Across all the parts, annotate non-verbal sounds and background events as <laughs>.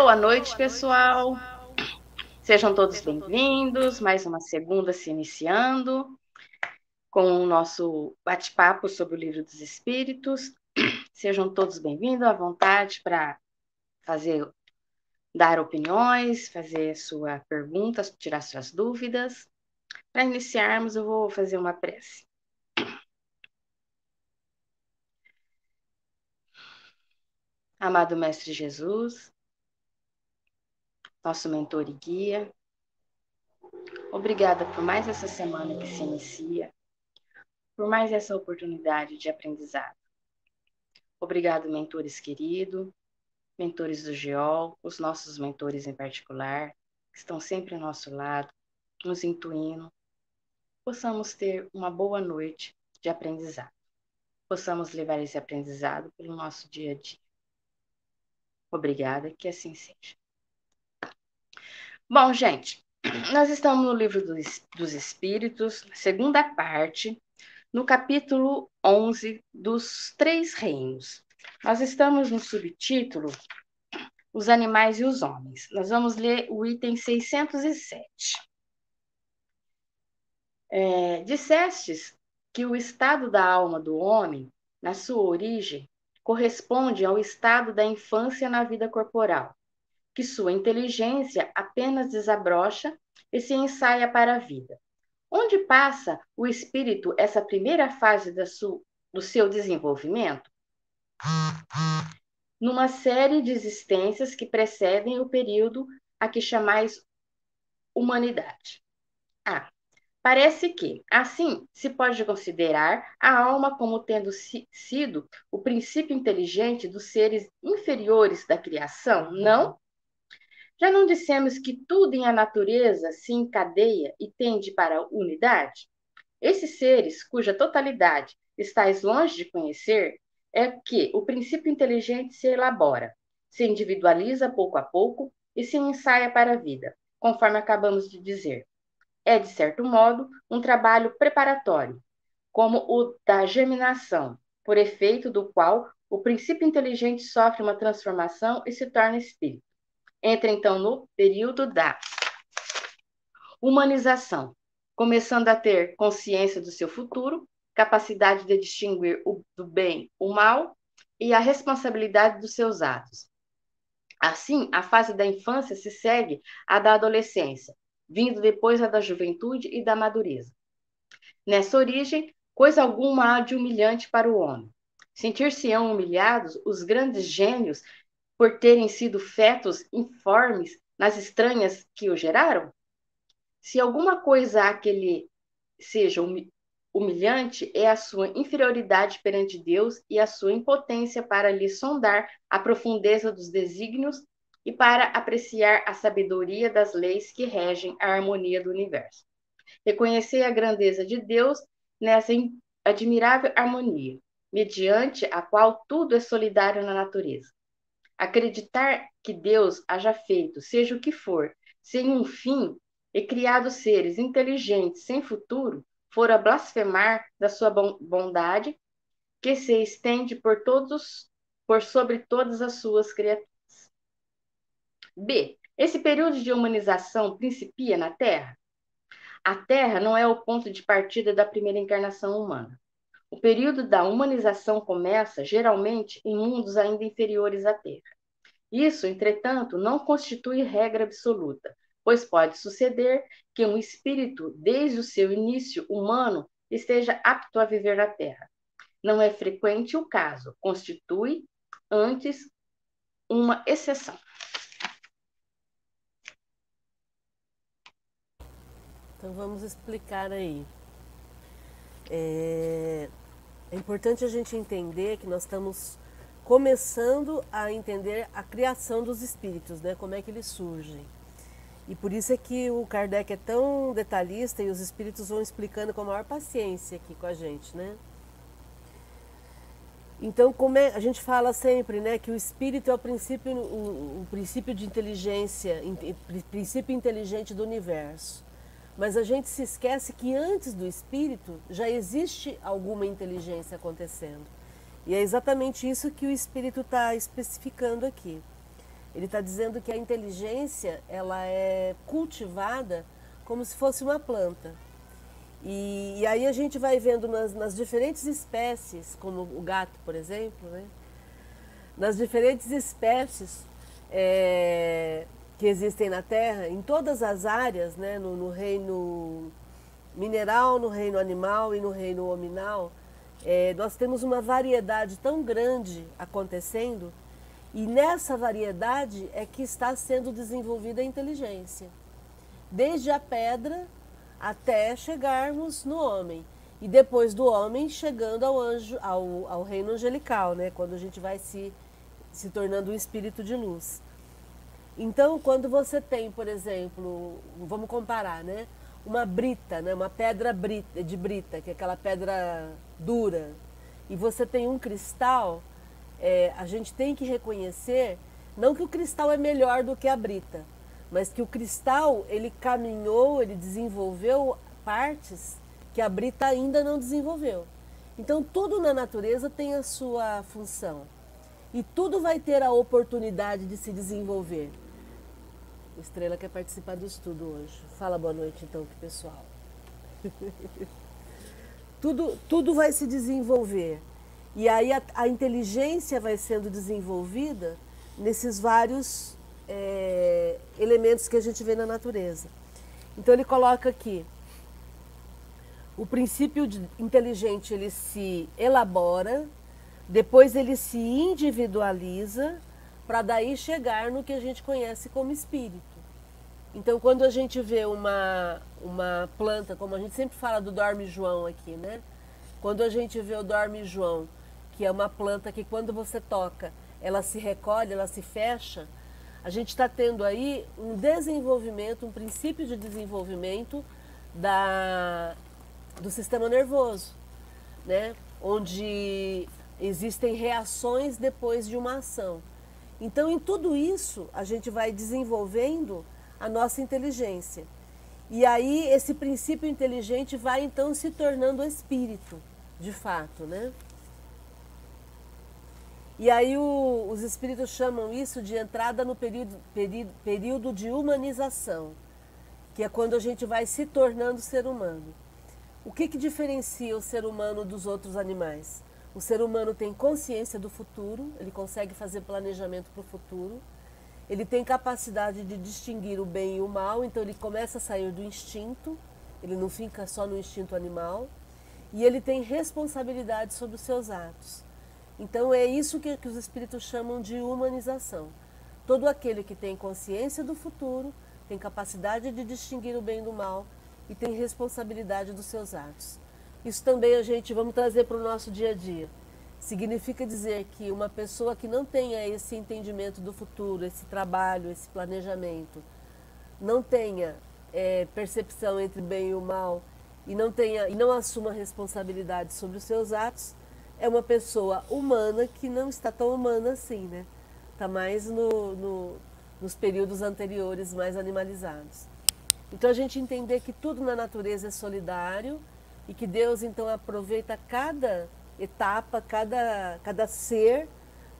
Boa noite, pessoal. Sejam todos bem-vindos. Mais uma segunda se iniciando com o nosso bate-papo sobre o Livro dos Espíritos. Sejam todos bem-vindos, à vontade para fazer, dar opiniões, fazer sua perguntas, tirar suas dúvidas. Para iniciarmos, eu vou fazer uma prece. Amado Mestre Jesus, nosso mentor e guia, obrigada por mais essa semana que se inicia, por mais essa oportunidade de aprendizado. Obrigado, mentores queridos, mentores do GEOL, os nossos mentores em particular, que estão sempre ao nosso lado, nos intuindo. Possamos ter uma boa noite de aprendizado. Possamos levar esse aprendizado pelo nosso dia a dia. Obrigada, que assim seja. Bom, gente, nós estamos no livro dos, dos Espíritos, segunda parte, no capítulo 11 dos Três Reinos. Nós estamos no subtítulo Os Animais e os Homens. Nós vamos ler o item 607. É, dissestes que o estado da alma do homem, na sua origem, corresponde ao estado da infância na vida corporal, que sua inteligência apenas desabrocha e se ensaia para a vida. Onde passa o espírito essa primeira fase do seu desenvolvimento? Numa série de existências que precedem o período a que chamais humanidade. Ah, Parece que, assim, se pode considerar a alma como tendo si sido o princípio inteligente dos seres inferiores da criação, não? Já não dissemos que tudo em a natureza se encadeia e tende para a unidade? Esses seres, cuja totalidade estáis longe de conhecer, é que o princípio inteligente se elabora, se individualiza pouco a pouco e se ensaia para a vida, conforme acabamos de dizer é, de certo modo, um trabalho preparatório, como o da germinação, por efeito do qual o princípio inteligente sofre uma transformação e se torna espírito. Entra então no período da humanização, começando a ter consciência do seu futuro, capacidade de distinguir o do bem, o mal e a responsabilidade dos seus atos. Assim, a fase da infância se segue à da adolescência, vindo depois a da juventude e da madureza. Nessa origem, coisa alguma há de humilhante para o homem. Sentir-se-ão humilhados os grandes gênios por terem sido fetos informes nas estranhas que o geraram? Se alguma coisa há que lhe seja humilhante, é a sua inferioridade perante Deus e a sua impotência para lhe sondar a profundeza dos desígnios e para apreciar a sabedoria das leis que regem a harmonia do universo. Reconhecer a grandeza de Deus nessa admirável harmonia, mediante a qual tudo é solidário na natureza. Acreditar que Deus haja feito, seja o que for, sem um fim, e criado seres inteligentes sem futuro, fora blasfemar da sua bondade, que se estende por todos, por sobre todas as suas criaturas. B. Esse período de humanização principia na Terra? A Terra não é o ponto de partida da primeira encarnação humana. O período da humanização começa, geralmente, em mundos ainda inferiores à Terra. Isso, entretanto, não constitui regra absoluta, pois pode suceder que um espírito, desde o seu início humano, esteja apto a viver na Terra. Não é frequente o caso, constitui, antes, uma exceção. Então vamos explicar aí. É, é importante a gente entender que nós estamos começando a entender a criação dos espíritos, né? Como é que eles surgem. E por isso é que o Kardec é tão detalhista e os espíritos vão explicando com a maior paciência aqui com a gente, né? Então, como é, a gente fala sempre, né, que o espírito é o princípio, o, o princípio de inteligência, in, princípio inteligente do universo. Mas a gente se esquece que antes do espírito já existe alguma inteligência acontecendo. E é exatamente isso que o espírito está especificando aqui. Ele está dizendo que a inteligência ela é cultivada como se fosse uma planta. E, e aí a gente vai vendo nas, nas, diferentes espécies, como o gato, por exemplo, né? nas diferentes espécies é, que existem na Terra, em todas as áreas, né? no, no reino mineral, no reino animal e no reino hominal, é, nós temos uma variedade tão grande acontecendo e nessa variedade é que está sendo desenvolvida a inteligência. Desde a pedra até chegarmos no homem. E depois do homem chegando ao anjo, ao, ao reino angelical, né? Quando a gente vai se, se tornando um espírito de luz. Então, quando você tem, por exemplo, vamos comparar, né? Uma brita, né? uma pedra brita, de brita, que é aquela pedra dura, e você tem um cristal, é, a gente tem que reconhecer, não que o cristal é melhor do que a brita, mas que o cristal ele caminhou, ele desenvolveu partes que a brita ainda não desenvolveu. Então tudo na natureza tem a sua função e tudo vai ter a oportunidade de se desenvolver. Estrela quer participar do estudo hoje. Fala boa noite então pro pessoal. <laughs> tudo, tudo vai se desenvolver. E aí a, a inteligência vai sendo desenvolvida nesses vários é, elementos que a gente vê na natureza. Então ele coloca aqui, o princípio inteligente ele se elabora, depois ele se individualiza, para daí chegar no que a gente conhece como espírito. Então, quando a gente vê uma, uma planta, como a gente sempre fala do dorme-joão aqui, né? Quando a gente vê o dorme-joão, que é uma planta que quando você toca, ela se recolhe, ela se fecha, a gente está tendo aí um desenvolvimento, um princípio de desenvolvimento da, do sistema nervoso, né? onde existem reações depois de uma ação. Então, em tudo isso, a gente vai desenvolvendo a nossa inteligência. E aí, esse princípio inteligente vai então se tornando espírito, de fato, né? E aí o, os espíritos chamam isso de entrada no período, período, período de humanização, que é quando a gente vai se tornando ser humano. O que, que diferencia o ser humano dos outros animais? O ser humano tem consciência do futuro, ele consegue fazer planejamento para o futuro, ele tem capacidade de distinguir o bem e o mal, então ele começa a sair do instinto, ele não fica só no instinto animal, e ele tem responsabilidade sobre os seus atos. Então é isso que, que os espíritos chamam de humanização. Todo aquele que tem consciência do futuro, tem capacidade de distinguir o bem do mal e tem responsabilidade dos seus atos. Isso também a gente vamos trazer para o nosso dia a dia. Significa dizer que uma pessoa que não tenha esse entendimento do futuro, esse trabalho, esse planejamento, não tenha é, percepção entre bem e o mal e não tenha e não assuma responsabilidade sobre os seus atos, é uma pessoa humana que não está tão humana assim, né? Está mais no, no, nos períodos anteriores, mais animalizados. Então a gente entender que tudo na natureza é solidário e que Deus então aproveita cada etapa, cada, cada ser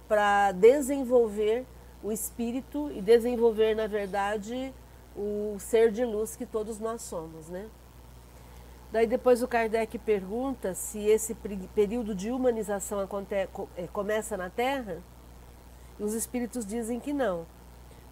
para desenvolver o espírito e desenvolver, na verdade, o ser de luz que todos nós somos, né? Daí depois o Kardec pergunta se esse período de humanização é, começa na Terra, e os espíritos dizem que não.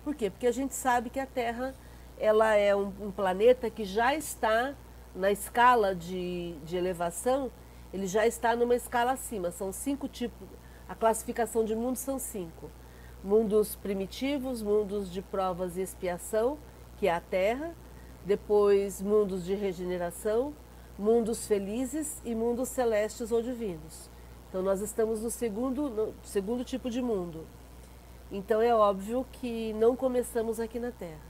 Por quê? Porque a gente sabe que a Terra ela é um, um planeta que já está na escala de, de elevação, ele já está numa escala acima. São cinco tipos, a classificação de mundos são cinco. Mundos primitivos, mundos de provas e expiação, que é a Terra, depois mundos de regeneração, mundos felizes e mundos celestes ou divinos. Então nós estamos no segundo, no segundo tipo de mundo. Então é óbvio que não começamos aqui na Terra.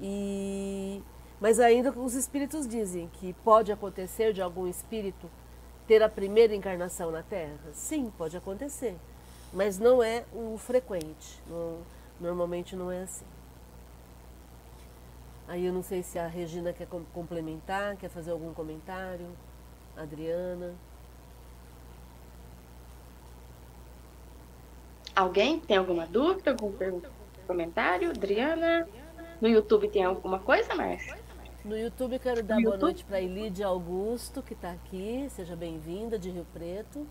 E mas ainda os espíritos dizem que pode acontecer de algum espírito ter a primeira encarnação na Terra? Sim, pode acontecer, mas não é o frequente. Não, normalmente não é assim. Aí eu não sei se a Regina quer complementar, quer fazer algum comentário. Adriana. Alguém tem alguma dúvida, pergunta? comentário, Adriana. No YouTube tem alguma coisa, Márcia? No YouTube quero dar boa noite para a Elide Augusto, que está aqui, seja bem-vinda, de Rio Preto.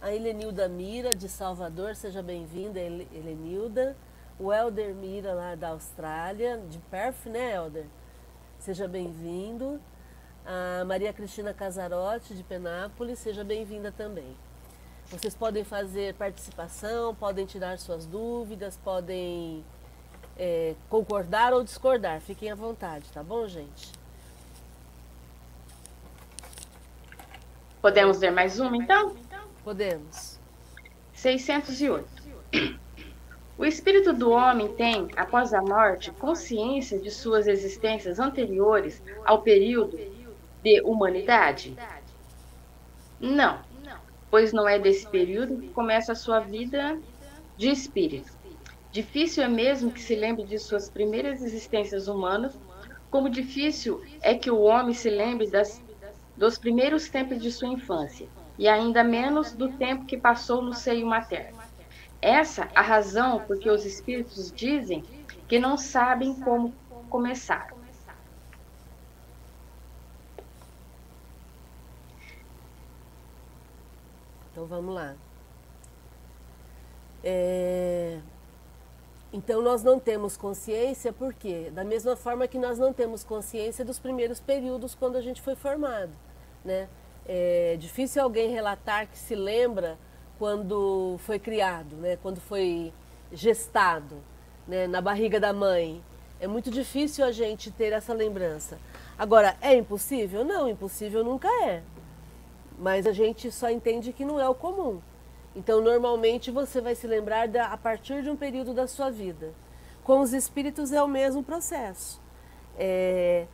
A Helenilda Mira, de Salvador, seja bem-vinda, Helenilda. O Helder Mira, lá da Austrália, de Perth, né, Helder? Seja bem-vindo. A Maria Cristina Casarotti, de Penápolis, seja bem-vinda também. Vocês podem fazer participação, podem tirar suas dúvidas, podem é, concordar ou discordar. Fiquem à vontade, tá bom, gente? Podemos ver mais uma, então? Podemos. 608. O espírito do homem tem, após a morte, consciência de suas existências anteriores ao período de humanidade? Não, pois não é desse período que começa a sua vida de espírito. Difícil é mesmo que se lembre de suas primeiras existências humanas, como difícil é que o homem se lembre das, dos primeiros tempos de sua infância, e ainda menos do tempo que passou no seio materno. Essa a razão por que os espíritos dizem que não sabem como começaram. Então vamos lá. É... Então nós não temos consciência, por quê? Da mesma forma que nós não temos consciência dos primeiros períodos quando a gente foi formado. Né? É difícil alguém relatar que se lembra quando foi criado, né? quando foi gestado né? na barriga da mãe. É muito difícil a gente ter essa lembrança. Agora, é impossível? Não, impossível nunca é mas a gente só entende que não é o comum. Então, normalmente você vai se lembrar da, a partir de um período da sua vida. Com os espíritos é o mesmo processo. É,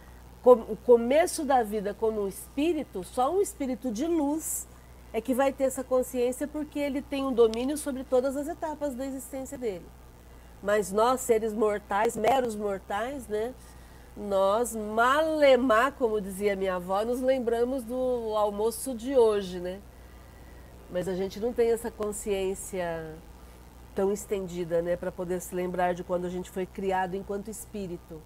o começo da vida como um espírito, só um espírito de luz é que vai ter essa consciência porque ele tem um domínio sobre todas as etapas da existência dele. Mas nós, seres mortais, meros mortais, né? nós, malemar, como dizia minha avó, nos lembramos do almoço de hoje, né? Mas a gente não tem essa consciência tão estendida, né, para poder se lembrar de quando a gente foi criado enquanto espírito,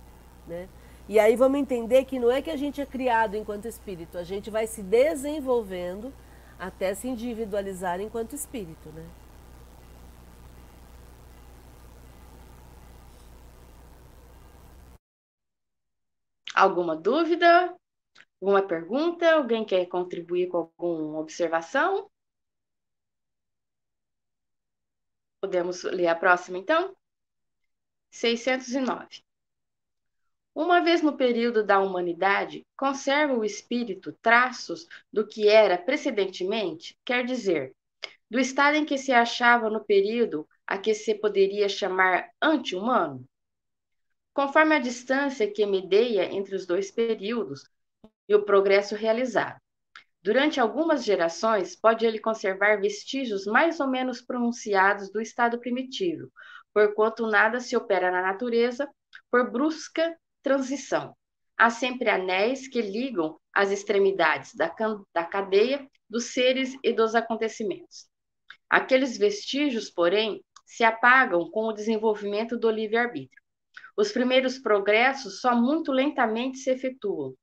né? E aí vamos entender que não é que a gente é criado enquanto espírito, a gente vai se desenvolvendo até se individualizar enquanto espírito, né? Alguma dúvida? Alguma pergunta? Alguém quer contribuir com alguma observação? Podemos ler a próxima, então? 609. Uma vez no período da humanidade, conserva o espírito traços do que era precedentemente, quer dizer, do estado em que se achava no período a que se poderia chamar ante-humano? conforme a distância que medeia entre os dois períodos e o progresso realizado. Durante algumas gerações, pode ele conservar vestígios mais ou menos pronunciados do estado primitivo, porquanto nada se opera na natureza por brusca transição. Há sempre anéis que ligam as extremidades da, da cadeia dos seres e dos acontecimentos. Aqueles vestígios, porém, se apagam com o desenvolvimento do livre-arbítrio. Os primeiros progressos só muito lentamente se efetuam,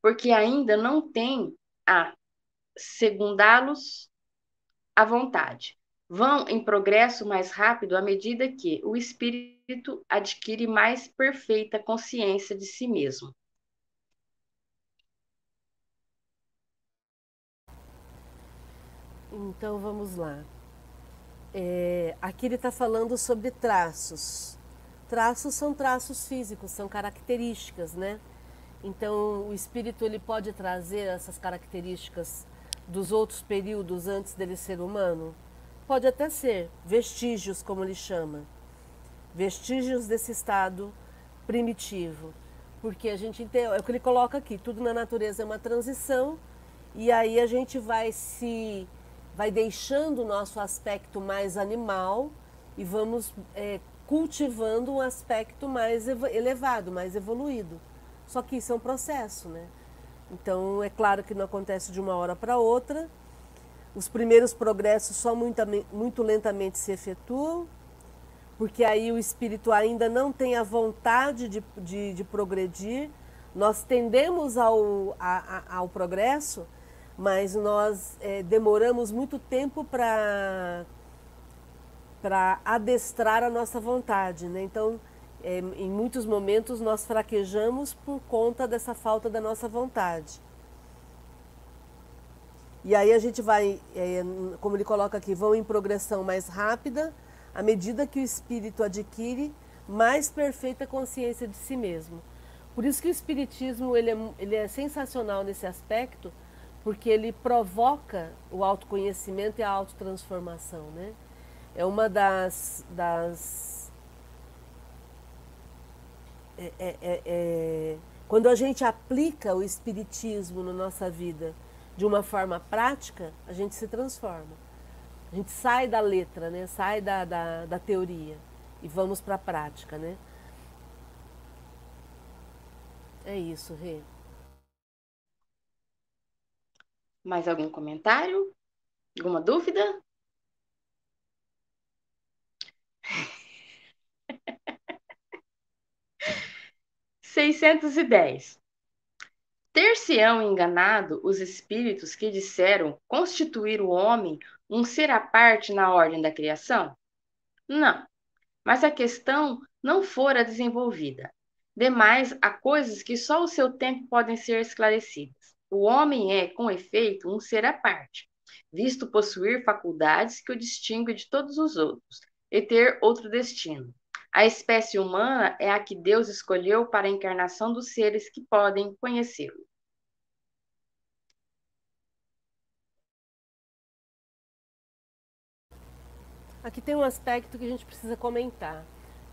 porque ainda não tem a segundá-los à vontade. Vão em progresso mais rápido à medida que o espírito adquire mais perfeita consciência de si mesmo. Então vamos lá. É, aqui ele está falando sobre traços. Traços são traços físicos, são características, né? Então, o espírito ele pode trazer essas características dos outros períodos antes dele ser humano? Pode até ser, vestígios, como ele chama. Vestígios desse estado primitivo. Porque a gente entende, é o que ele coloca aqui, tudo na natureza é uma transição, e aí a gente vai se vai deixando o nosso aspecto mais animal e vamos é, cultivando um aspecto mais elevado, mais evoluído. Só que isso é um processo, né? Então, é claro que não acontece de uma hora para outra. Os primeiros progressos só muito, muito lentamente se efetuam. Porque aí o espírito ainda não tem a vontade de, de, de progredir. Nós tendemos ao, a, a, ao progresso, mas nós é, demoramos muito tempo para para adestrar a nossa vontade, né? Então, é, em muitos momentos nós fraquejamos por conta dessa falta da nossa vontade. E aí a gente vai, é, como ele coloca aqui, vão em progressão mais rápida, à medida que o espírito adquire mais perfeita consciência de si mesmo. Por isso que o espiritismo ele é, ele é sensacional nesse aspecto, porque ele provoca o autoconhecimento e a autotransformação, né? É uma das, das é, é, é, é, quando a gente aplica o espiritismo na nossa vida de uma forma prática, a gente se transforma. A gente sai da letra, né? sai da, da, da teoria e vamos para a prática. Né? É isso, Rê. Mais algum comentário? Alguma dúvida? <laughs> Seiscentos e dez. Ter-se-ão enganado os espíritos que disseram constituir o homem um ser à parte na ordem da criação? Não, mas a questão não fora desenvolvida. Demais, há coisas que só o seu tempo podem ser esclarecidas. O homem é, com efeito, um ser à parte, visto possuir faculdades que o distinguem de todos os outros e ter outro destino. A espécie humana é a que Deus escolheu para a encarnação dos seres que podem conhecê-lo. Aqui tem um aspecto que a gente precisa comentar.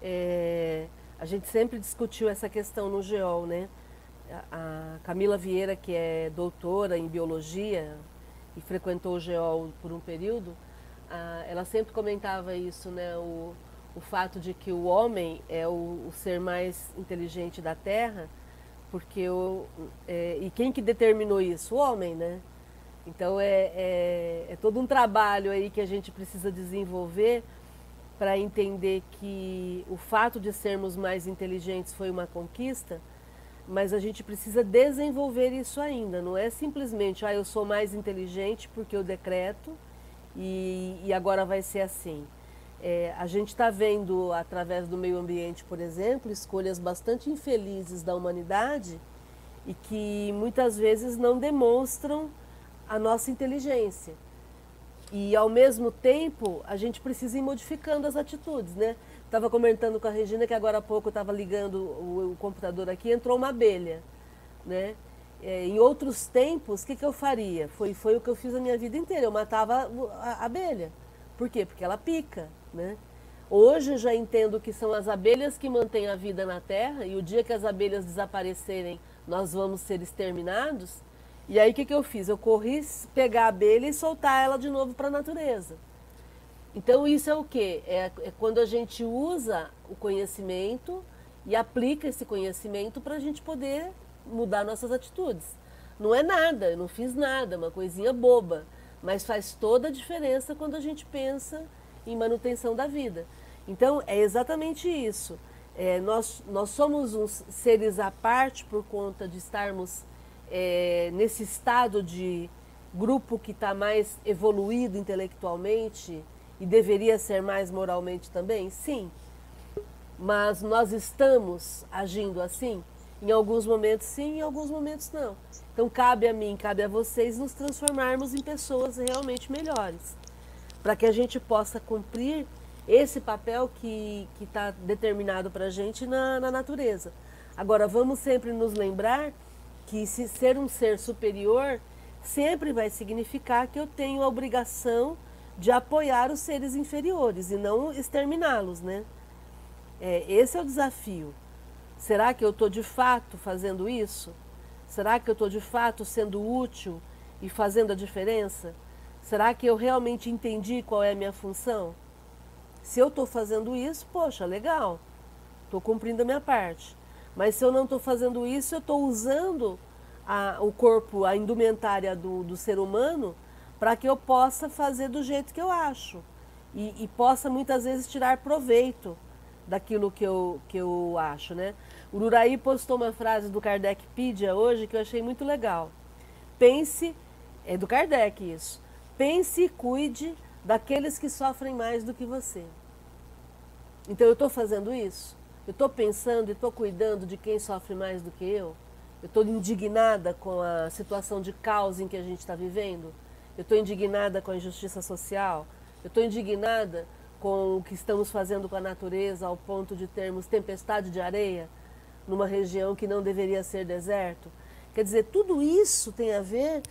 É, a gente sempre discutiu essa questão no GEOL, né? A Camila Vieira, que é doutora em biologia e frequentou o GEOL por um período, ela sempre comentava isso, né? O, o fato de que o homem é o, o ser mais inteligente da Terra, porque o, é, e quem que determinou isso? O homem, né? Então é, é, é todo um trabalho aí que a gente precisa desenvolver para entender que o fato de sermos mais inteligentes foi uma conquista, mas a gente precisa desenvolver isso ainda. Não é simplesmente, ah, eu sou mais inteligente porque eu decreto e, e agora vai ser assim. É, a gente está vendo, através do meio ambiente, por exemplo, escolhas bastante infelizes da humanidade e que muitas vezes não demonstram a nossa inteligência. E, ao mesmo tempo, a gente precisa ir modificando as atitudes, né? Estava comentando com a Regina que agora há pouco estava ligando o, o, computador aqui entrou uma abelha, né? É, em outros tempos, o que, que eu faria? Foi, foi o que eu fiz a minha vida inteira, eu matava a abelha. Por quê? Porque ela pica, né? Hoje eu já entendo que são as abelhas que mantêm a vida na Terra e o dia que as abelhas desaparecerem, nós vamos ser exterminados. E aí o que, que eu fiz? Eu corri pegar a abelha e soltar ela de novo para a natureza. Então isso é o que? É, é, quando a gente usa o conhecimento e aplica esse conhecimento para a gente poder mudar nossas atitudes. Não é nada, eu não fiz nada, uma coisinha boba, mas faz toda a diferença quando a gente pensa em manutenção da vida. Então é exatamente isso. É, nós, nós somos uns seres à parte por conta de estarmos é, nesse estado de grupo que está mais evoluído intelectualmente e deveria ser mais moralmente também? Sim. Mas nós estamos agindo assim? Em alguns momentos sim, em alguns momentos não. Então cabe a mim, cabe a vocês nos transformarmos em pessoas realmente melhores, para que a gente possa cumprir esse papel que está determinado para a gente na, na natureza. Agora, vamos sempre nos lembrar que se ser um ser superior sempre vai significar que eu tenho a obrigação de apoiar os seres inferiores e não exterminá-los, né? É, esse é o desafio. Será que eu estou de fato fazendo isso? Será que eu estou de fato sendo útil e fazendo a diferença? Será que eu realmente entendi qual é a minha função? Se eu estou fazendo isso, poxa, legal, estou cumprindo a minha parte. Mas se eu não estou fazendo isso, eu estou usando a, o corpo, a indumentária do, do ser humano, para que eu possa fazer do jeito que eu acho. e, e possa muitas vezes tirar proveito daquilo que eu, que eu acho, né? O Uraí postou uma frase do Kardecpedia hoje que eu achei muito legal. Pense, é do Kardec isso, pense e cuide daqueles que sofrem mais do que você. Então eu estou fazendo isso? Eu estou pensando e estou cuidando de quem sofre mais do que eu? Eu estou indignada com a situação de caos em que a gente está vivendo? Eu estou indignada com a injustiça social? Eu estou indignada com o que estamos fazendo com a natureza ao ponto de termos tempestade de areia numa região que não deveria ser deserto. Quer dizer, tudo isso tem a ver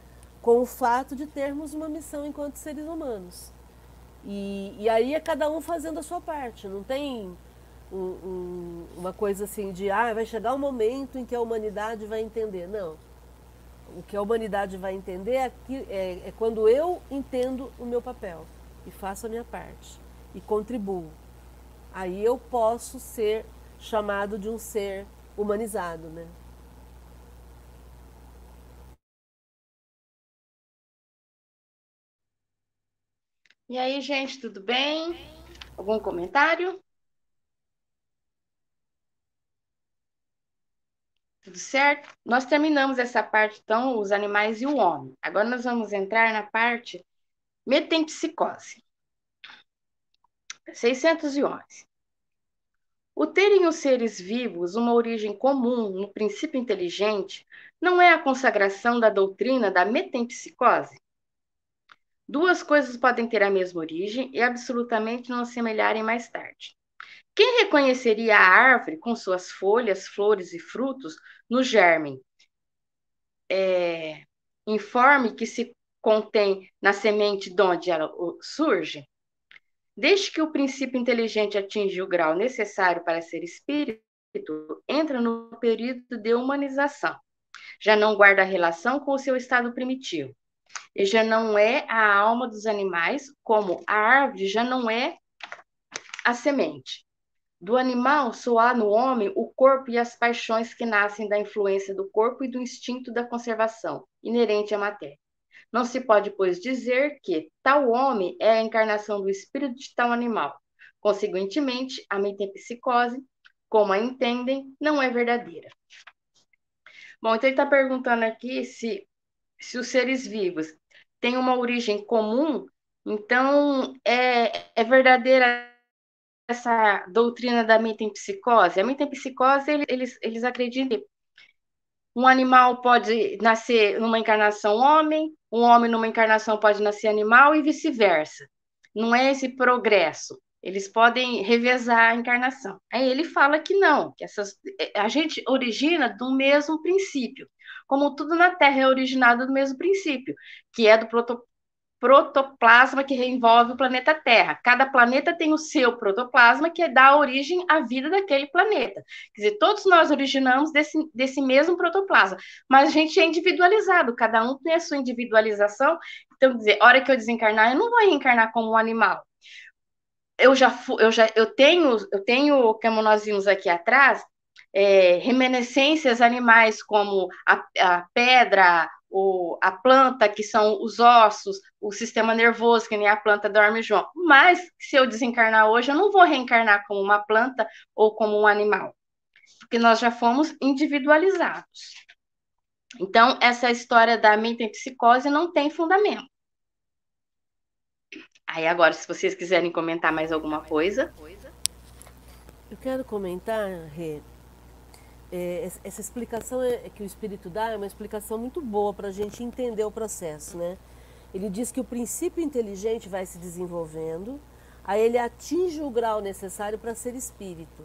com o fato de termos uma missão enquanto seres humanos. E, e aí é cada um fazendo a sua parte, não tem um, um, uma coisa assim de ah, vai chegar um momento em que a humanidade vai entender. Não. O que a humanidade vai entender é, que, é, é quando eu entendo o meu papel e faço a minha parte e contribuo. Aí eu posso ser chamado de um ser humanizado, né? E aí, gente, tudo bem? Algum comentário? Tudo certo? Nós terminamos essa parte, então, os animais e o homem. Agora nós vamos entrar na parte metempsicose. 611. O terem os seres vivos uma origem comum no princípio inteligente não é a consagração da doutrina da metempsicose? Duas coisas podem ter a mesma origem e absolutamente não semelharem mais tarde. Quem reconheceria a árvore com suas folhas, flores e frutos no germe? É, informe que se contém na semente de onde ela surge? Desde que o princípio inteligente atinge o grau necessário para ser espírito, entra no período de humanização. Já não guarda relação com o seu estado primitivo. E já não é a alma dos animais, como a árvore já não é a semente. Do animal há no homem o corpo e as paixões que nascem da influência do corpo e do instinto da conservação, inerente à matéria. Não se pode, pois, dizer que tal homem é a encarnação do espírito de tal animal. Consequentemente, a metempsicose, como a entendem, não é verdadeira. Bom, então ele está perguntando aqui se, se os seres vivos têm uma origem comum, então é, é verdadeira essa doutrina da metempsicose. A metempsicose, eles, eles acreditam que um animal pode nascer numa encarnação homem, um homem numa encarnação pode nascer animal e vice-versa. Não é esse progresso. Eles podem revezar a encarnação. Aí ele fala que não, que essas, a gente origina do mesmo princípio. Como tudo na Terra é originado do mesmo princípio, que é do protoplasma que envolve o planeta Terra. Cada planeta tem o seu protoplasma que dá origem à vida daquele planeta. Quer dizer, todos nós originamos desse, desse mesmo protoplasma, mas a gente é individualizado, cada um tem a sua individualização. Então, quer dizer, hora que eu desencarnar, eu não vou reencarnar como um animal. Eu já, eu já eu tenho, eu tenho, como nós vimos aqui atrás, é, reminiscências animais como a, a pedra, o, a planta, que são os ossos, o sistema nervoso, que nem a planta dorme João. Mas, se eu desencarnar hoje, eu não vou reencarnar como uma planta ou como um animal, porque nós já fomos individualizados. Então, essa história da metempsicose não tem fundamento. Aí, agora, se vocês quiserem comentar mais alguma coisa. Eu quero comentar, Rê, é, essa explicação é, que o Espírito dá é uma explicação muito boa para a gente entender o processo, né? Ele diz que o princípio inteligente vai se desenvolvendo, aí ele atinge o grau necessário para ser espírito.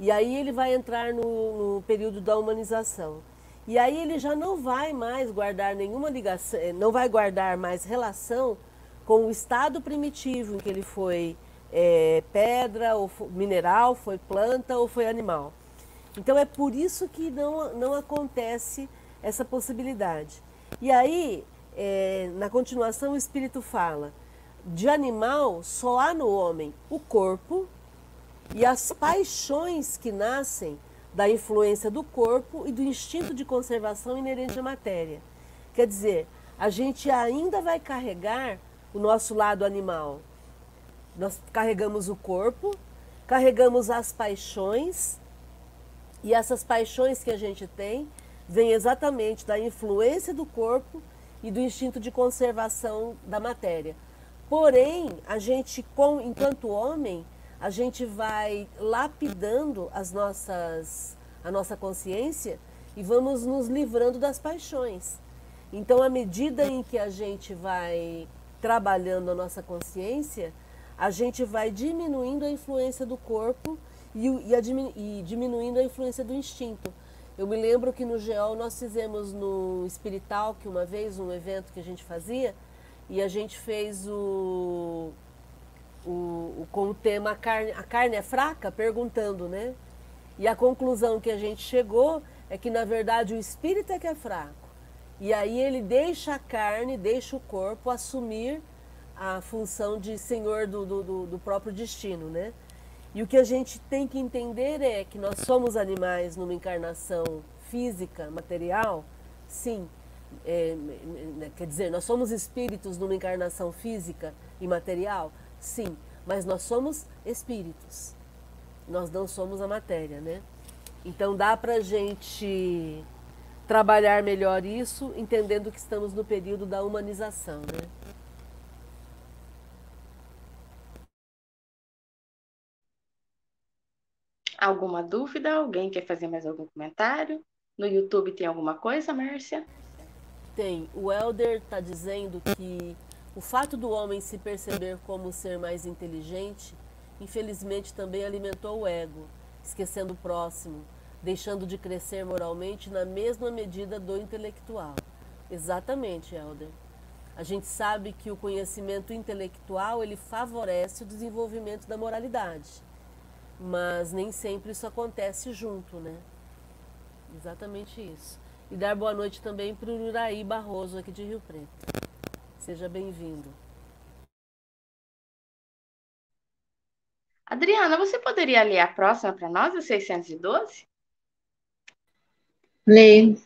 E aí ele vai entrar no, no, período da humanização. E aí ele já não vai mais guardar nenhuma ligação, é, não vai guardar mais relação com o estado primitivo em que ele foi é, pedra, ou mineral, foi planta ou foi animal. Então é por isso que não, não acontece essa possibilidade. E aí, é, na continuação, o Espírito fala: de animal só há no homem o corpo e as paixões que nascem da influência do corpo e do instinto de conservação inerente à matéria. Quer dizer, a gente ainda vai carregar o nosso lado animal, Nós carregamos o corpo, carregamos as paixões, e essas paixões que a gente tem vêm exatamente da influência do corpo e do instinto de conservação da matéria. Porém, a gente, enquanto homem, a gente vai lapidando as nossas, a nossa consciência e vamos nos livrando das paixões. Então, à medida em que a gente vai trabalhando a nossa consciência, a gente vai diminuindo a influência do corpo e, e, a, e diminuindo a influência do instinto. Eu me lembro que no GEOL nós fizemos no Espirital, que uma vez, um evento que a gente fazia, e a gente fez o, o, o, com o tema a carne, a carne é fraca, perguntando, né? E a conclusão que a gente chegou é que, na verdade, o espírito é que é fraco. E aí ele deixa a carne, deixa o corpo assumir a função de senhor do, do, do próprio destino, né? E o que a gente tem que entender é que nós somos animais numa encarnação física, material, sim. É, né, quer dizer, nós somos espíritos numa encarnação física e material, sim. Mas nós somos espíritos. Nós não somos a matéria, né? Então dá para gente trabalhar melhor isso, entendendo que estamos no período da humanização, né? Alguma dúvida? Alguém quer fazer mais algum comentário? No YouTube tem alguma coisa, Márcia? Tem. O Elder está dizendo que o fato do homem se perceber como ser mais inteligente, infelizmente também alimentou o ego, esquecendo o próximo, deixando de crescer moralmente na mesma medida do intelectual. Exatamente, Elder. A gente sabe que o conhecimento intelectual ele favorece o desenvolvimento da moralidade, mas nem sempre isso acontece junto, né? Exatamente isso. E dar boa noite também para o Uraí Barroso, aqui de Rio Preto. Seja bem-vindo. Adriana, você poderia ler a próxima para nós, a 612? Lei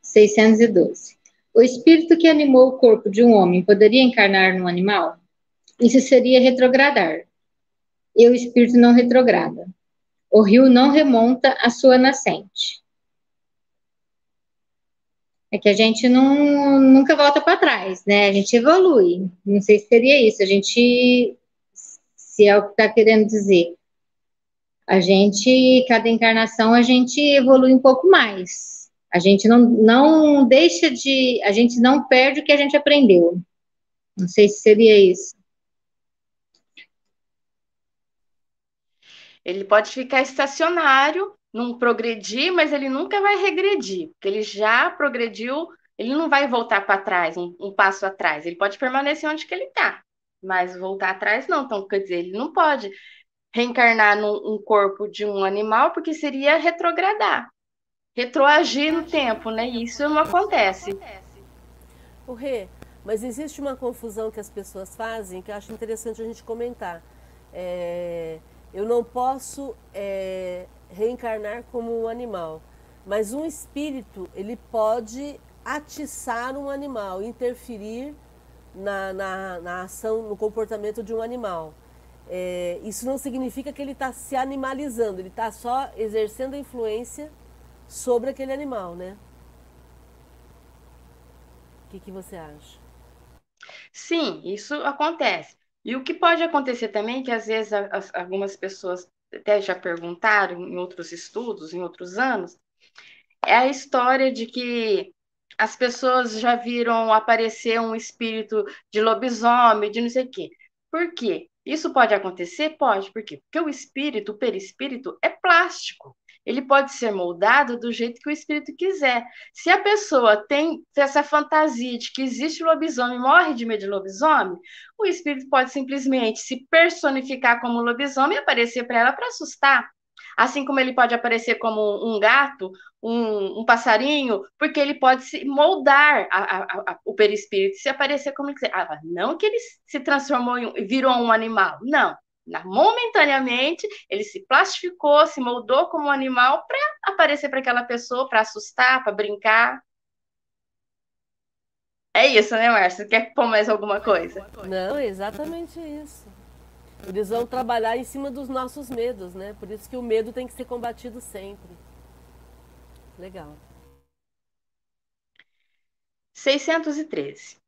612. O espírito que animou o corpo de um homem poderia encarnar num animal? Isso seria retrogradar. E o espírito não retrograda. O rio não remonta a sua nascente. É que a gente não, nunca volta para trás, né? A gente evolui. Não sei se seria isso. A gente, se é o que está querendo dizer a gente, cada encarnação, a gente evolui um pouco mais. A gente não, não deixa de. A gente não perde o que a gente aprendeu. Não sei se seria isso. Ele pode ficar estacionário, não progredir, mas ele nunca vai regredir, porque ele já progrediu, ele não vai voltar para trás, um, um, passo atrás. Ele pode permanecer onde que ele está, mas voltar atrás não. Então, quer dizer, ele não pode reencarnar num corpo de um animal, porque seria retrogradar, retroagir no tempo, né? E isso não acontece. O Rê, mas existe uma confusão que as pessoas fazem que eu acho interessante a gente comentar. É, eu não posso é, reencarnar como um animal, mas um espírito ele pode atiçar um animal, interferir na, na, na ação, no comportamento de um animal é, isso não significa que ele está se animalizando, ele está só exercendo a influência sobre aquele animal, né? O que, que você acha? Sim, isso acontece. E o que pode acontecer também, que às vezes as, algumas pessoas até já perguntaram em outros estudos, em outros anos, é a história de que as pessoas já viram aparecer um espírito de lobisomem, de não sei o quê. Por quê? Isso pode acontecer? Pode. Por quê? Porque o espírito, o perispírito, é plástico. Ele pode ser moldado do jeito que o espírito quiser. Se a pessoa tem essa fantasia de que existe lobisomem, morre de medo de lobisomem, o espírito pode simplesmente se personificar como lobisomem e aparecer para ela para assustar. Assim como ele pode aparecer como um gato, um, um passarinho, porque ele pode se moldar a, a, a, o perispírito, se aparecer como ele quiser. Ah, não que ele se transformou e virou um animal, não. Momentaneamente, ele se plastificou, se moldou como um animal para aparecer para aquela pessoa, para assustar, para brincar. É isso, né, Márcia? Quer pôr mais alguma coisa? Não, é exatamente isso. Eles vão trabalhar em cima dos nossos medos, né? Por isso que o medo tem que ser combatido sempre. Legal. 613.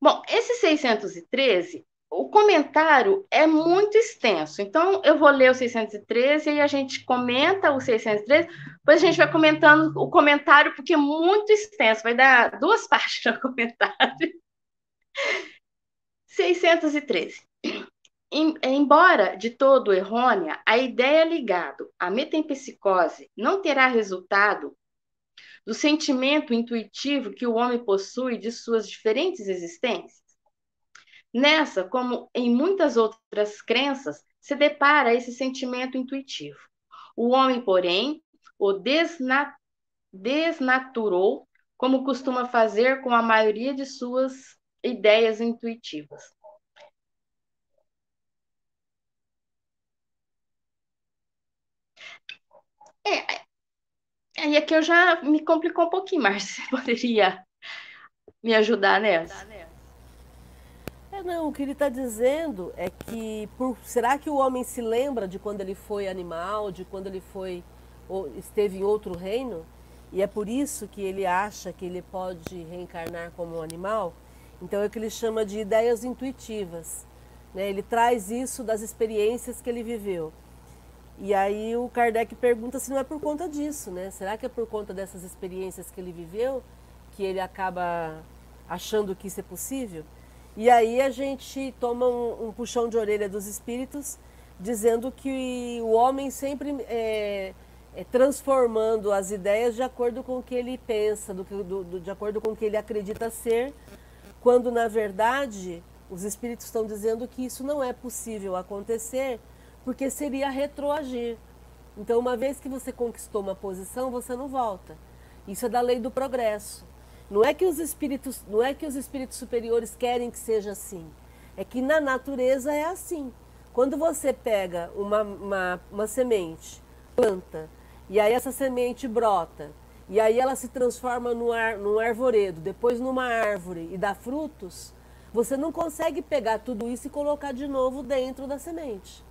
Bom, esse 613, o comentário é muito extenso. Então, eu vou ler o 613 e a gente comenta o 613, depois a gente vai comentando o comentário, porque é muito extenso, vai dar duas <laughs> páginas no comentário. 613. Embora de todo errônea, a ideia ligada à metempsicose não terá resultado do sentimento intuitivo que o homem possui de suas diferentes existências. Nessa, como em muitas outras crenças, se depara esse sentimento intuitivo. O homem, porém, o desna desnaturou, como costuma fazer com a maioria de suas ideias intuitivas. É, aí aqui eu já me complicou um pouquinho, mas <laughs> você poderia me ajudar nessa? É, não, o que ele está dizendo é que por, será que o homem se lembra de quando ele foi animal, de quando ele foi esteve em outro reino? E é por isso que ele acha que ele pode reencarnar como um animal? Então é o que ele chama de ideias intuitivas. Né? Ele traz isso das experiências que ele viveu. E aí o Kardec pergunta se não é por conta disso, né? Será que é por conta dessas experiências que ele viveu que ele acaba achando que isso é possível? E aí a gente toma um, um puxão de orelha dos espíritos, dizendo que o homem sempre é, é transformando as ideias de acordo com o que ele pensa, do, do, do, de acordo com o que ele acredita ser, quando na verdade os espíritos estão dizendo que isso não é possível acontecer porque seria retroagir. Então, uma vez que você conquistou uma posição, você não volta. Isso é da lei do progresso. Não é que os espíritos, não é que os espíritos superiores querem que seja assim. É que na natureza é assim. Quando você pega uma, uma, uma semente, planta, e aí essa semente brota, e aí ela se transforma num, ar, num arvoredo, depois numa árvore e dá frutos, você não consegue pegar tudo isso e colocar de novo dentro da semente.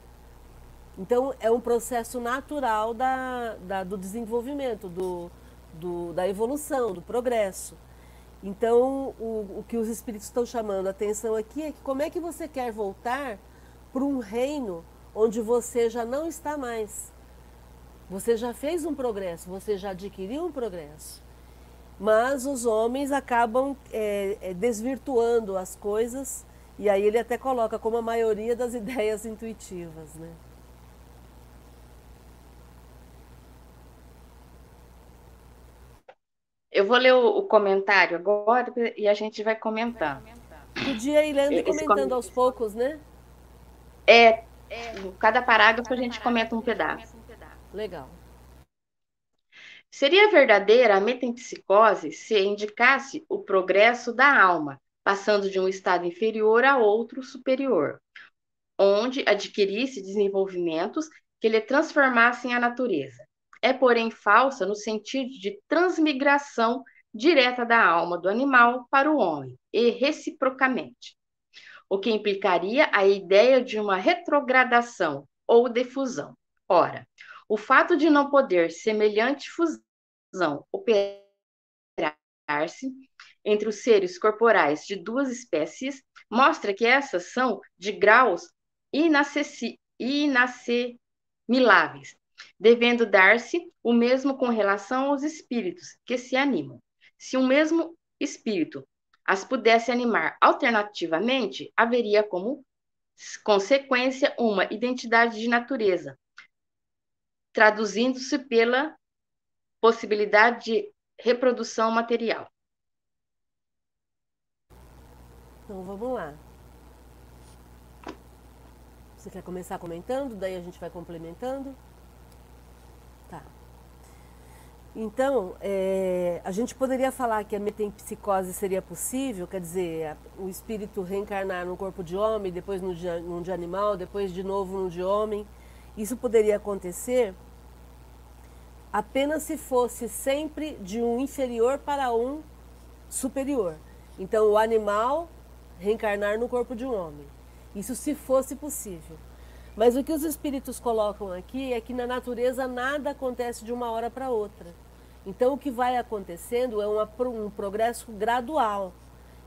Então, é um processo natural da, da do desenvolvimento, do, do, da evolução, do progresso. Então, o, o que os espíritos estão chamando a atenção aqui é que como é que você quer voltar para um reino onde você já não está mais. Você já fez um progresso, você já adquiriu um progresso. Mas os homens acabam é, é, desvirtuando as coisas, e aí ele até coloca como a maioria das <laughs> ideias intuitivas. Né? Eu vou ler o, o comentário agora e a gente vai comentando. Podia ir lendo e comentando aos poucos, né? É, cada parágrafo a gente comenta um pedaço. Legal. Seria verdadeira a metempsicose se indicasse o progresso da alma, passando de um estado inferior a outro superior, onde adquirisse desenvolvimentos que lhe transformassem a natureza é, porém, falsa no sentido de transmigração direta da alma do animal para o homem, e reciprocamente, o que implicaria a ideia de uma retrogradação ou defusão. Ora, o fato de não poder semelhante fusão operar-se entre os seres corporais de duas espécies mostra que essas são de graus inassimiláveis, devendo dar-se o mesmo com relação aos espíritos que se animam. Se um mesmo espírito as pudesse animar alternativamente, haveria como consequência uma identidade de natureza, traduzindo-se pela possibilidade de reprodução material. Então vamos lá. Você quer começar comentando? Daí a gente vai complementando. Tá. Então, é, a gente poderia falar que a metempsicose seria possível, quer dizer, o espírito reencarnar no corpo de homem, depois no de, no de animal, depois de novo no de homem. Isso poderia acontecer apenas se fosse sempre de um inferior para um superior. Então, o animal reencarnar no corpo de um homem. Isso se fosse possível. Mas o que os espíritos colocam aqui é que na natureza nada acontece de uma hora para outra. Então, o que vai acontecendo é uma, um progresso gradual.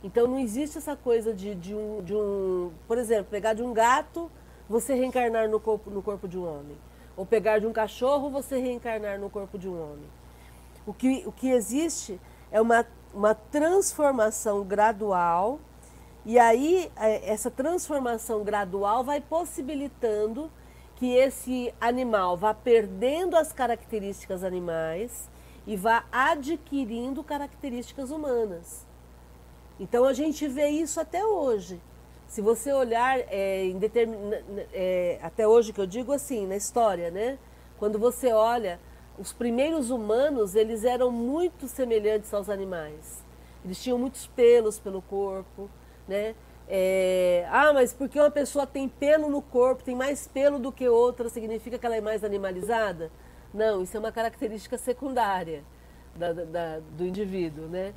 Então, não existe essa coisa de, de, um, de um. Por exemplo, pegar de um gato, você reencarnar no corpo, no corpo de um homem. Ou pegar de um cachorro, você reencarnar no corpo de um homem. O que, o que existe é uma, uma transformação gradual e aí, é, essa transformação gradual vai possibilitando que esse animal vá perdendo as características animais e vá adquirindo características humanas. Então a gente vê isso até hoje. Se você olhar é, em é, até hoje que eu digo assim na história, né? Quando você olha os primeiros humanos, eles eram muito semelhantes aos animais. Eles tinham muitos pelos pelo corpo, né? É, ah, mas porque uma pessoa tem pelo no corpo, tem mais pelo do que outra, significa que ela é mais animalizada? Não, isso é uma característica secundária da, da, do indivíduo, né?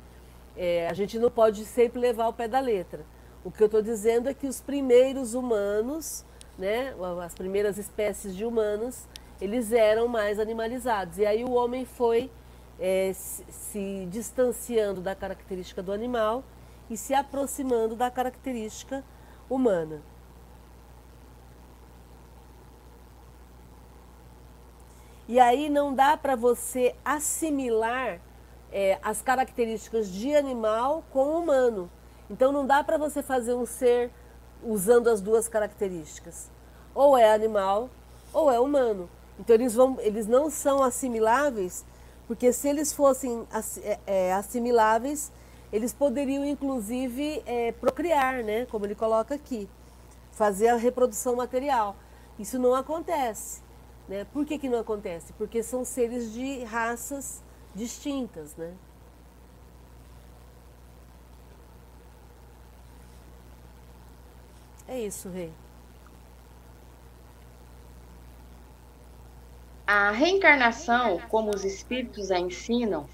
É, a gente não pode sempre levar o pé da letra. O que eu estou dizendo é que os primeiros humanos, né, as primeiras espécies de humanos, eles eram mais animalizados. E aí o homem foi é, se, se distanciando da característica do animal e se aproximando da característica humana. E aí não dá para você assimilar é, as características de animal com humano. Então não dá para você fazer um ser usando as duas características. Ou é animal ou é humano. Então eles, vão, eles não são assimiláveis, porque se eles fossem é, é, assimiláveis, eles poderiam inclusive é, procriar, né? Como ele coloca aqui, fazer a reprodução material. Isso não acontece. Né? Por que, que não acontece? Porque são seres de raças distintas, né? É isso, Rei. A reencarnação, como os espíritos a ensinam,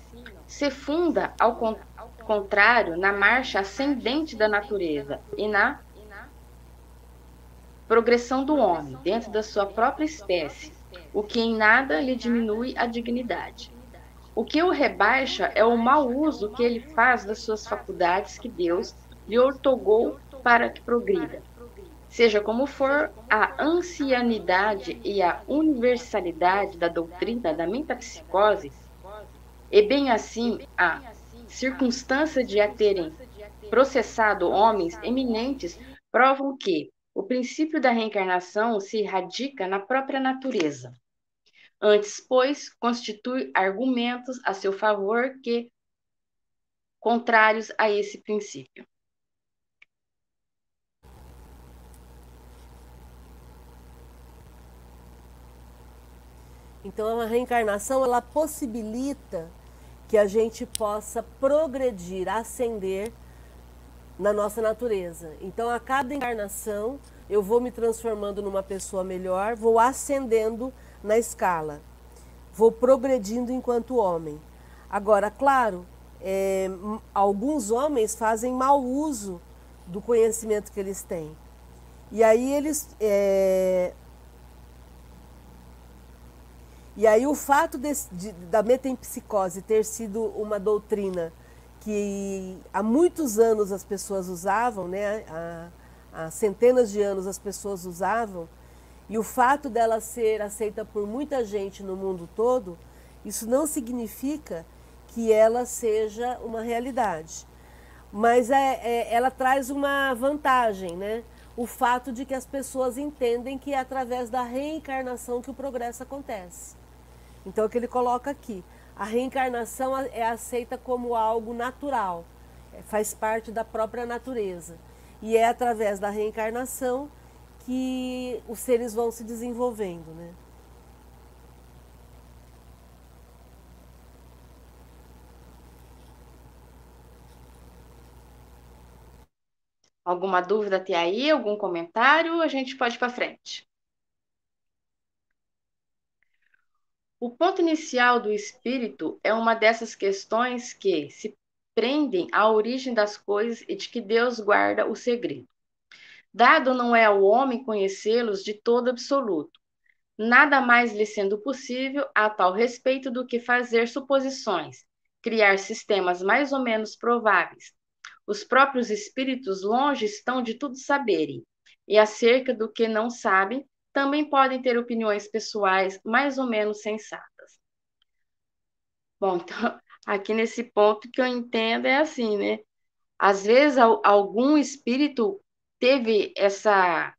se funda ao, contrário na marcha ascendente da natureza e na progressão do homem dentro da sua própria espécie, o que em nada lhe diminui a dignidade. O que o rebaixa é o mau uso que ele faz das suas faculdades que Deus lhe otorgou para que progrida. Seja como for, a ancianidade e a universalidade da doutrina da metapsicose, e bem assim a circunstância de a terem processado homens eminentes provam que o princípio da reencarnação se radica na própria natureza. Antes, pois, constitui argumentos a seu favor que contrários a esse princípio. Então, a reencarnação ela possibilita que a gente possa progredir, ascender na nossa natureza. Então, a cada encarnação, eu vou me transformando numa pessoa melhor, vou ascendendo na escala, vou progredindo enquanto homem. Agora, claro, é, alguns homens fazem mau uso do conhecimento que eles têm. E aí eles é, e aí o fato de, de, da metempsicose ter sido uma doutrina que há muitos anos as pessoas usavam, né? há, há centenas de anos as pessoas usavam, e o fato dela ser aceita por muita gente no mundo todo, isso não significa que ela seja uma realidade. Mas é, é, ela traz uma vantagem, né? O fato de que as pessoas entendem que é através da reencarnação que o progresso acontece. Então, é o que ele coloca aqui: a reencarnação é aceita como algo natural, é, faz parte da própria natureza. E é através da reencarnação que os seres vão se desenvolvendo, né? Alguma dúvida até aí? Algum comentário? A gente pode ir para frente. O ponto inicial do espírito é uma dessas questões que, se compreendem a origem das coisas e de que Deus guarda o segredo. Dado não é ao homem conhecê-los de todo absoluto, nada mais lhe sendo possível a tal respeito do que fazer suposições, criar sistemas mais ou menos prováveis. Os próprios espíritos longe estão de tudo saberem, e acerca do que não sabem, também podem ter opiniões pessoais mais ou menos sensatas. Bom, então, <laughs> aqui nesse ponto que eu entendo é assim, né? Às vezes algum espírito teve essa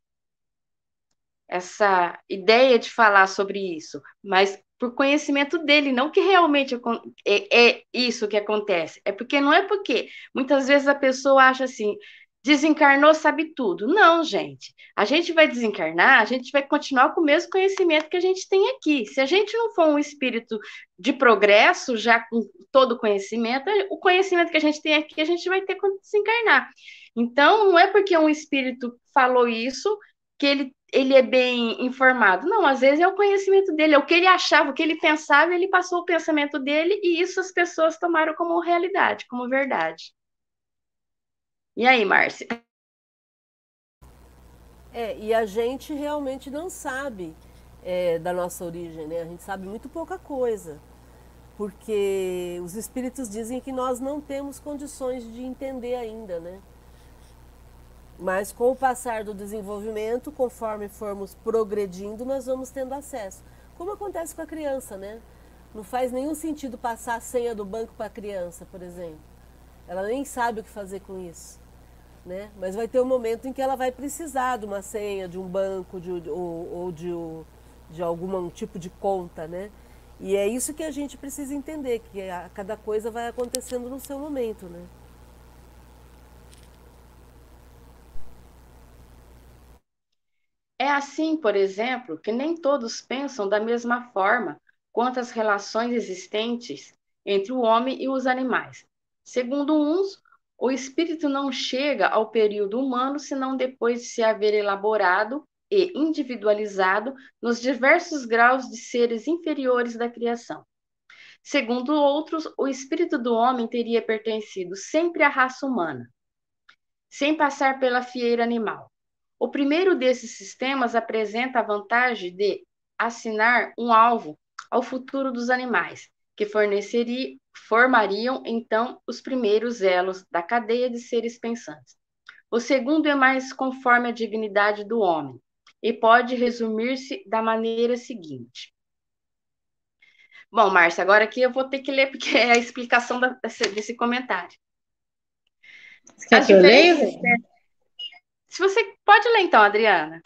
essa ideia de falar sobre isso, mas por conhecimento dele, não que realmente é, é, isso que acontece. É porque não é porque muitas vezes a pessoa acha assim, desencarnou, sabe tudo. Não, gente. A gente vai desencarnar, a gente vai continuar com o mesmo conhecimento que a gente tem aqui. Se a gente não for um espírito de progresso, já com todo o conhecimento, o conhecimento que a gente tem aqui, a gente vai ter quando desencarnar. Então, não é porque um espírito falou isso que ele, ele é bem informado. Não, às vezes é o conhecimento dele, é o que ele achava, o que ele pensava, ele passou o pensamento dele e isso as pessoas tomaram como realidade, como verdade. E aí, Márcia? É, e a gente realmente não sabe é, da nossa origem, né? A gente sabe muito pouca coisa. Porque os espíritos dizem que nós não temos condições de entender ainda, né? Mas com o passar do desenvolvimento, conforme formos progredindo, nós vamos tendo acesso. Como acontece com a criança, né? Não faz nenhum sentido passar a senha do banco para a criança, por exemplo. Ela nem sabe o que fazer com isso né? Mas vai ter um momento em que ela vai precisar de uma senha, de um banco, de, ou, ou de, de algum tipo de conta, né? E é isso que a gente precisa entender, que a, cada coisa vai acontecendo no seu momento, né? É assim, por exemplo, que nem todos pensam da mesma forma quanto às relações existentes entre o homem e os animais. Segundo uns, o espírito não chega ao período humano senão depois de se haver elaborado e individualizado nos diversos graus de seres inferiores da criação. Segundo outros, o espírito do homem teria pertencido sempre à raça humana, sem passar pela fieira animal. O primeiro desses sistemas apresenta a vantagem de assinar um alvo ao futuro dos animais, que forneceria, formariam então os primeiros elos da cadeia de seres pensantes. O segundo é mais conforme a dignidade do homem e pode resumir-se da maneira seguinte. Bom, Márcia, agora aqui eu vou ter que ler porque é a explicação da, desse, comentário. Você quer que eu leia? Se você pode ler então, Adriana.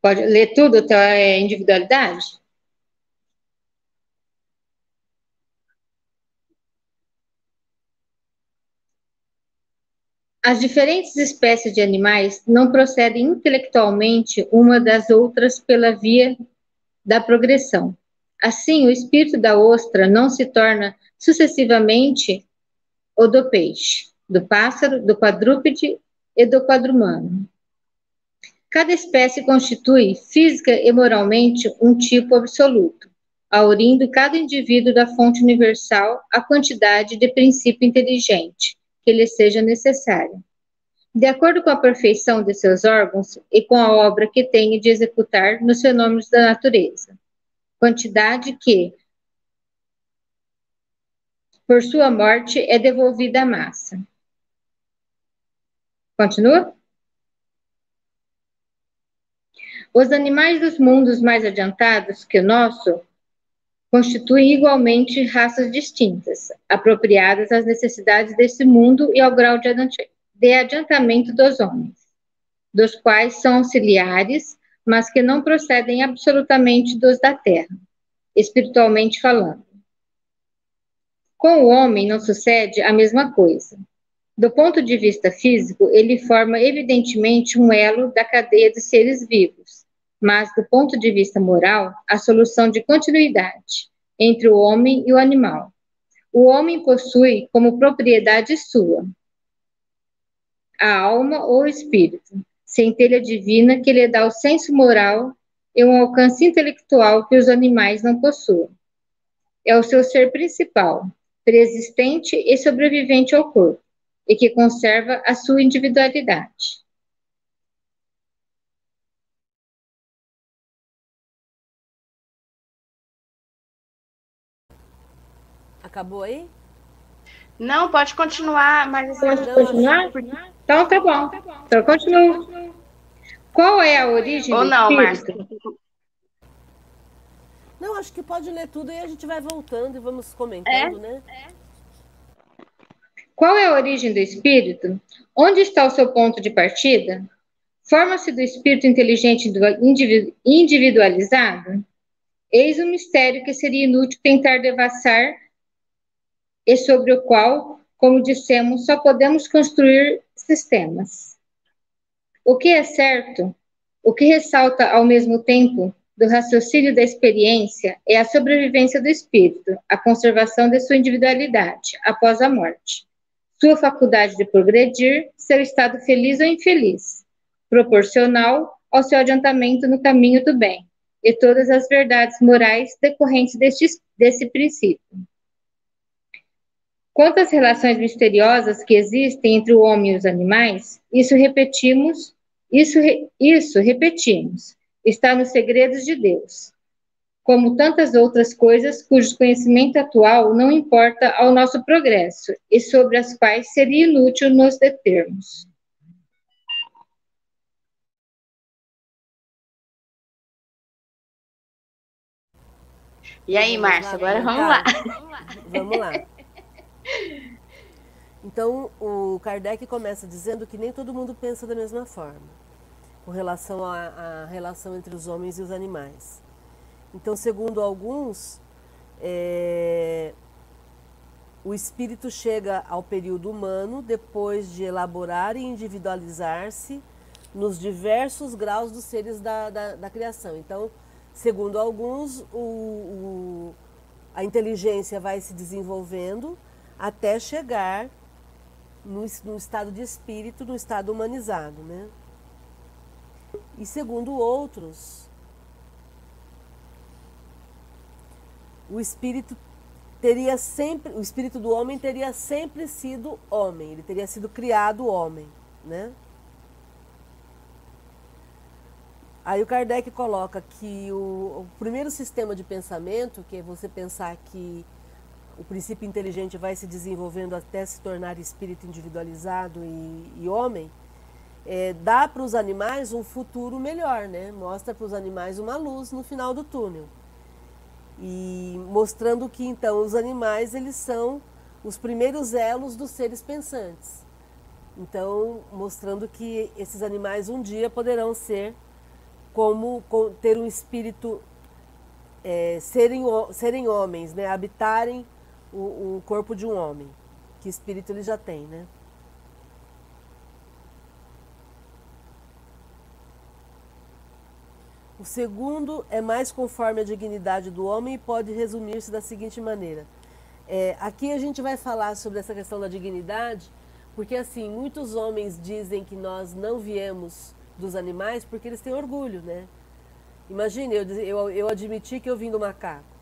Pode ler tudo, então é individualidade? As diferentes espécies de animais não procedem intelectualmente uma das outras pela via da progressão. Assim, o espírito da ostra não se torna sucessivamente o do peixe, do pássaro, do quadrúpede e do quadrumano. Cada espécie constitui, física e moralmente, um tipo absoluto, aurindo cada indivíduo da fonte universal a quantidade de princípio inteligente que lhe seja necessária. De acordo com a perfeição de seus órgãos e com a obra que tenha de executar nos fenômenos da natureza. Quantidade que, por sua morte, é devolvida à massa. Continua? Os animais dos mundos mais adiantados que o nosso constituem igualmente raças distintas, apropriadas às necessidades desse mundo e ao grau de adiantamento dos homens, dos quais são auxiliares, mas que não procedem absolutamente dos da terra, espiritualmente falando. Com o homem não sucede a mesma coisa. Do ponto de vista físico, ele forma evidentemente um elo da cadeia de seres vivos, mas, do ponto de vista moral, a solução de continuidade entre o homem e o animal. O homem possui como propriedade sua a alma ou espírito, centelha divina que lhe dá o senso moral e um alcance intelectual que os animais não possuem. é o seu ser principal, preexistente e sobrevivente ao corpo, e que conserva a sua individualidade. Acabou aí? Não, pode continuar, mas pode continuar? Então tá bom. Então continua. Qual é a origem Ou do não, espírito? Márcia? Não, acho que pode ler tudo e a gente vai voltando e vamos comentando, né? Qual é a origem do espírito? Onde está o seu ponto de partida? Forma-se do espírito inteligente individu- individualizado? Eis o mistério que seria inútil tentar devassar e sobre o qual, como dissemos, só podemos construir sistemas. O que é certo, o que ressalta ao mesmo tempo do raciocínio da experiência é a sobrevivência do espírito, a conservação de sua individualidade após a morte, sua faculdade de progredir, seu estado feliz ou infeliz, proporcional ao seu adiantamento no caminho do bem, e todas as verdades morais decorrentes deste, desse princípio. Quanto às relações misteriosas que existem entre o homem e os animais, isso repetimos, isso, isso repetimos, está nos segredos de Deus, como tantas outras coisas cujo conhecimento atual não importa ao nosso progresso e sobre as quais seria inútil nos determos. E aí, Márcia, agora vamos lá. Vamos lá. Então, o Kardec começa dizendo que nem todo mundo pensa da mesma forma, com relação à, relação entre os homens e os animais. Então, segundo alguns, é, o espírito chega ao período humano depois de elaborar e individualizar-se nos diversos graus dos seres da, da, da criação. Então, segundo alguns, o, o, a inteligência vai se desenvolvendo até chegar no, no, estado de espírito, no estado humanizado, né? E segundo outros, o espírito teria sempre, o espírito do homem teria sempre sido homem, ele teria sido criado homem, né? Aí o Kardec coloca que o, o primeiro sistema de pensamento, que é você pensar que o princípio inteligente vai se desenvolvendo até se tornar espírito individualizado e, e homem, é, dá para os animais um futuro melhor, né? Mostra para os animais uma luz no final do túnel. E mostrando que então os animais eles são os primeiros elos dos seres pensantes. Então, mostrando que esses animais um dia poderão ser como ter um espírito, é, serem, serem homens, né? habitarem o, o corpo de um homem. Que espírito ele já tem, né? O segundo é mais conforme a dignidade do homem e pode resumir-se da seguinte maneira. É, aqui a gente vai falar sobre essa questão da dignidade, porque assim, muitos homens dizem que nós não viemos dos animais porque eles têm orgulho, né? Imagine, eu, eu, eu admiti que eu vim do macaco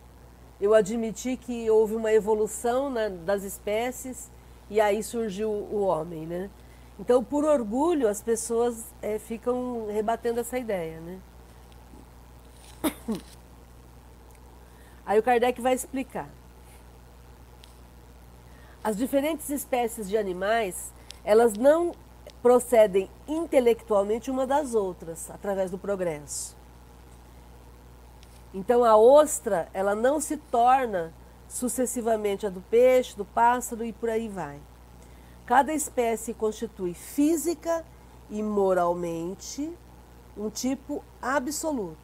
eu admiti que houve uma evolução na, das espécies e aí surgiu o homem, né? Então, por orgulho, as pessoas é, ficam rebatendo essa ideia, né? <coughs> Aí o Kardec vai explicar. As diferentes espécies de animais, elas não procedem intelectualmente uma das outras através do progresso. Então a ostra, ela não se torna sucessivamente a do peixe, do pássaro e por aí vai. Cada espécie constitui física e moralmente um tipo absoluto.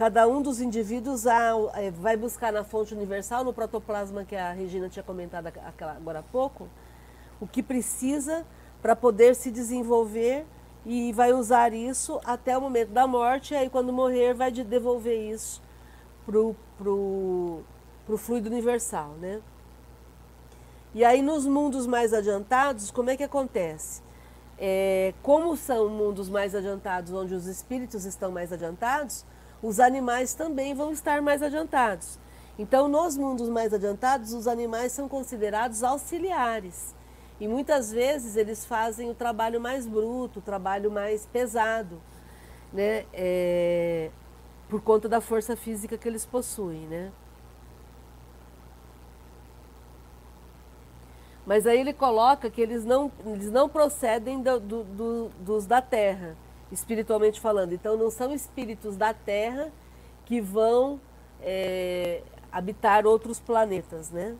Cada um dos indivíduos é, vai buscar na fonte universal, no protoplasma que a Regina tinha comentado agora há pouco, o que precisa para poder se desenvolver e vai usar isso até o momento da morte, e aí quando morrer vai devolver isso pro, pro, pro fluido universal, né? E aí nos mundos mais adiantados, como é que acontece? É, como são mundos mais adiantados, onde os espíritos estão mais adiantados, os animais também vão estar mais adiantados. Então, nos mundos mais adiantados, os animais são considerados auxiliares. E muitas vezes eles fazem o trabalho mais bruto, o trabalho mais pesado, né? É, por conta da força física que eles possuem, né? Mas aí ele coloca que eles não, eles não procedem do, do, do, dos da terra, espiritualmente falando. Então não são espíritos da terra que vão é, habitar outros planetas, né?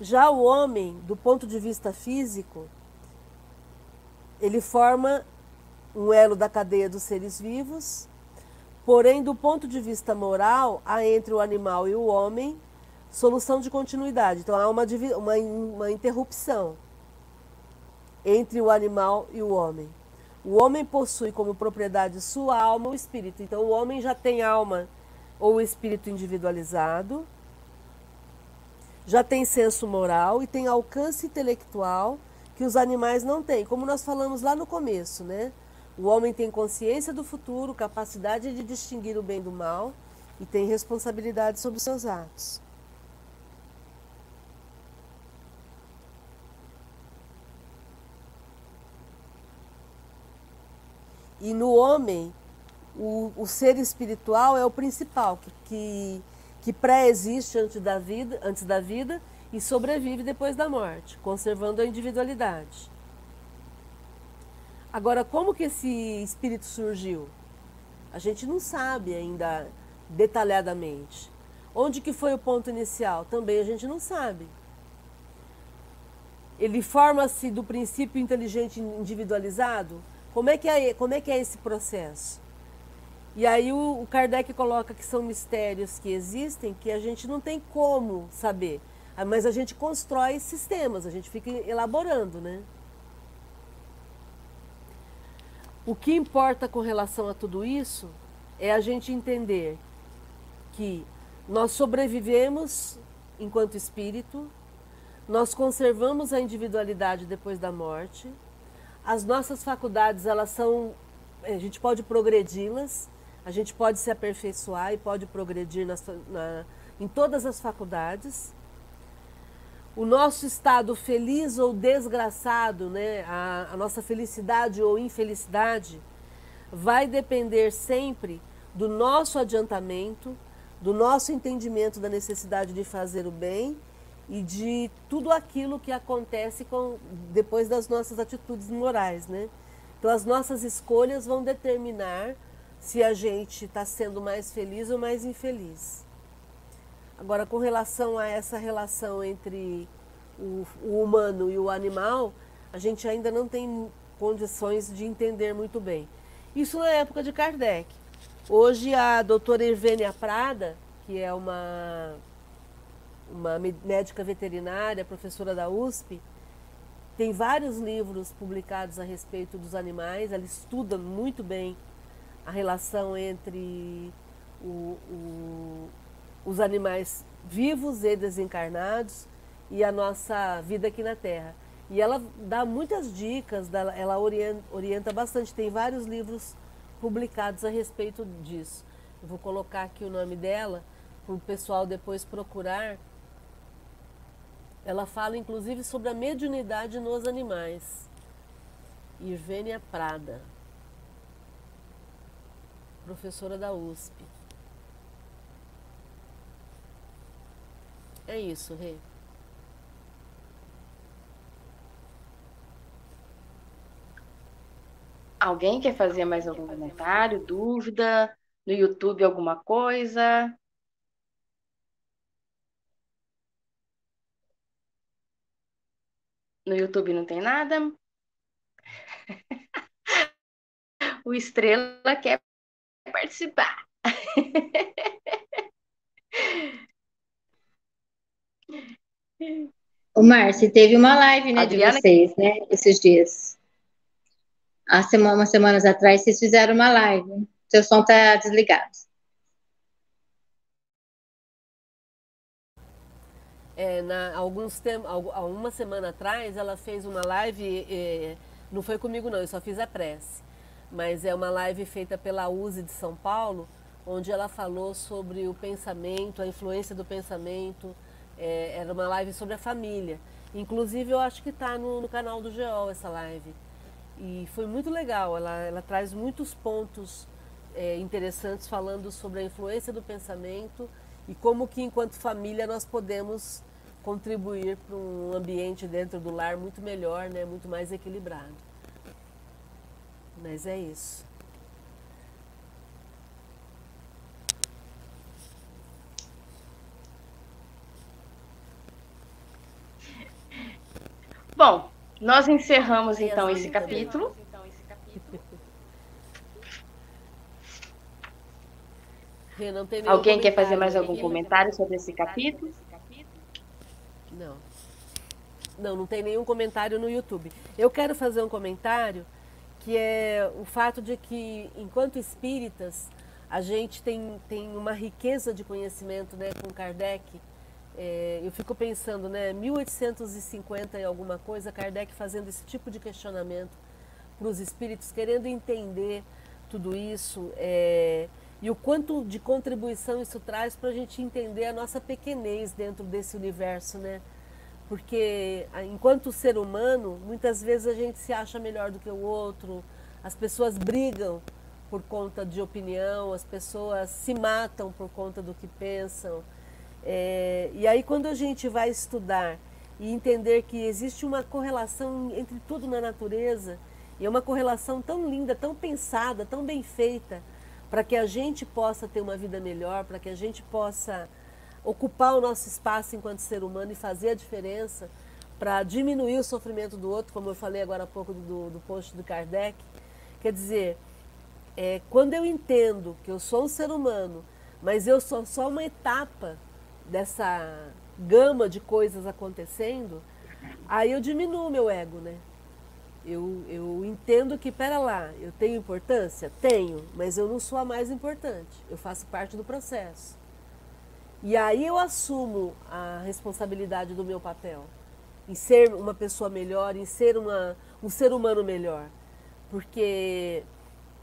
Já o homem, do ponto de vista físico, ele forma um elo da cadeia dos seres vivos, porém, do ponto de vista moral, há entre o animal e o homem solução de continuidade. Então, há uma, uma, uma interrupção entre o animal e o homem. O homem possui como propriedade sua alma ou espírito. Então, o homem já tem alma ou espírito individualizado, já tem senso moral e tem alcance intelectual que os animais não têm, como nós falamos lá no começo, né? O homem tem consciência do futuro, capacidade de distinguir o bem do mal e tem responsabilidade sobre seus atos. E no homem, o, o ser espiritual é o principal, que, que, que pré-existe antes da, vida, antes da vida e sobrevive depois da morte, conservando a individualidade. Agora, como que esse espírito surgiu? A gente não sabe ainda detalhadamente. Onde que foi o ponto inicial? Também a gente não sabe. Ele forma-se do princípio inteligente individualizado? Como é que é, como é, que é esse processo? E aí o, o Kardec coloca que são mistérios que existem que a gente não tem como saber. Ah, mas a gente constrói sistemas, a gente fica elaborando, né? O que importa com relação a tudo isso é a gente entender que nós sobrevivemos enquanto espírito, nós conservamos a individualidade depois da morte, as nossas faculdades, elas são, a gente pode progredi-las, a gente pode se aperfeiçoar e pode progredir nas, na, em todas as faculdades. O nosso estado feliz ou desgraçado, né, a, a nossa felicidade ou infelicidade, vai depender sempre do nosso adiantamento, do nosso entendimento da necessidade de fazer o bem e de tudo aquilo que acontece com, depois das nossas atitudes morais, né? Então as nossas escolhas vão determinar se a gente está sendo mais feliz ou mais infeliz. Agora, com relação a essa relação entre o, o humano e o animal, a gente ainda não tem condições de entender muito bem. Isso na época de Kardec. Hoje a doutora Irvênia Prada, que é uma uma médica veterinária, professora da USP, tem vários livros publicados a respeito dos animais. Ela estuda muito bem a relação entre o, o, os animais vivos e desencarnados e a nossa vida aqui na Terra. E ela dá muitas dicas, ela orienta, orienta bastante. Tem vários livros publicados a respeito disso. Eu vou colocar aqui o nome dela para o pessoal depois procurar ela fala inclusive sobre a mediunidade nos animais. Irvênia Prada, professora da USP. É isso, Rê. Alguém quer fazer mais algum comentário, dúvida? No YouTube alguma coisa? No YouTube não tem nada. o Estrela quer participar. O Márcio, teve uma live né, de vocês, né, esses dias. Há semana, umas semanas atrás, vocês fizeram uma live. Seu som está desligado. É, na, alguns tem, há uma semana atrás, ela fez uma live, é, não foi comigo não, eu só fiz a prece, mas é uma live feita pela USE de São Paulo onde ela falou sobre o pensamento, a influência do pensamento. É, era uma live sobre a família. Inclusive, eu acho que está no, no, canal do GEOL essa live. E foi muito legal. Ela, ela traz muitos pontos é, interessantes falando sobre a influência do pensamento e como que, enquanto família, nós podemos contribuir para um ambiente dentro do lar muito melhor, né, muito mais equilibrado. Mas é isso. Bom, nós encerramos então esse capítulo. Alguém quer fazer mais algum comentário sobre esse capítulo? Não. Não, não tem nenhum comentário no YouTube. Eu quero fazer um comentário que é o fato de que, enquanto espíritas, a gente tem, tem uma riqueza de conhecimento né, com Kardec é, eu fico pensando, né, 1850 e alguma coisa, Kardec fazendo esse tipo de questionamento para os espíritos, querendo entender tudo isso é, e o quanto de contribuição isso traz para a gente entender a nossa pequenez dentro desse universo, né? Porque enquanto ser humano, muitas vezes a gente se acha melhor do que o outro, as pessoas brigam por conta de opinião, as pessoas se matam por conta do que pensam. É, e aí, quando a gente vai estudar e entender que existe uma correlação entre tudo na natureza, e é uma correlação tão linda, tão pensada, tão bem feita, para que a gente possa ter uma vida melhor, para que a gente possa ocupar o nosso espaço enquanto ser humano e fazer a diferença, para diminuir o sofrimento do outro, como eu falei agora há pouco do, do post do Kardec. Quer dizer, é, quando eu entendo que eu sou um ser humano, mas eu sou só uma etapa dessa gama de coisas acontecendo, aí eu diminuo meu ego, né? Eu, eu entendo que, pera lá, eu tenho importância? Tenho, mas eu não sou a mais importante. Eu faço parte do processo. E aí eu assumo a responsabilidade do meu papel em ser uma pessoa melhor, em ser uma, um ser humano melhor. Porque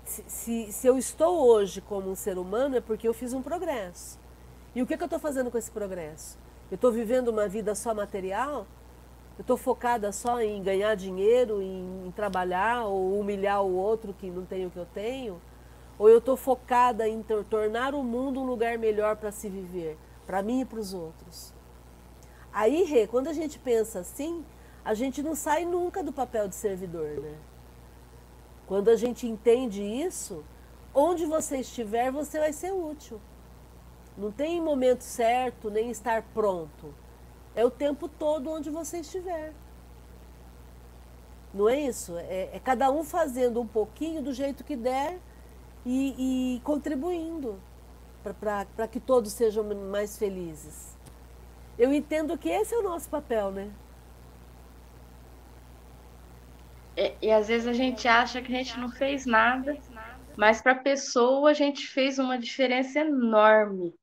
se, se, se eu estou hoje como um ser humano é porque eu fiz um progresso. E o que, que eu estou fazendo com esse progresso? Eu estou vivendo uma vida só material? Eu estou focada só em ganhar dinheiro, em, em, trabalhar ou humilhar o outro que não tem o que eu tenho? Ou eu estou focada em tornar o mundo um lugar melhor para se viver, para mim e para os outros? Aí, Rê, quando a gente pensa assim, a gente não sai nunca do papel de servidor, né? Quando a gente entende isso, onde você estiver, você vai ser útil. Não tem momento certo, nem estar pronto. É o tempo todo onde você estiver. Não é isso? É, é cada um fazendo um pouquinho do jeito que der e, e contribuindo para que todos sejam mais felizes. Eu entendo que esse é o nosso papel, né? É, e às vezes a gente acha que a gente não fez nada, mas para a pessoa a gente fez uma diferença enorme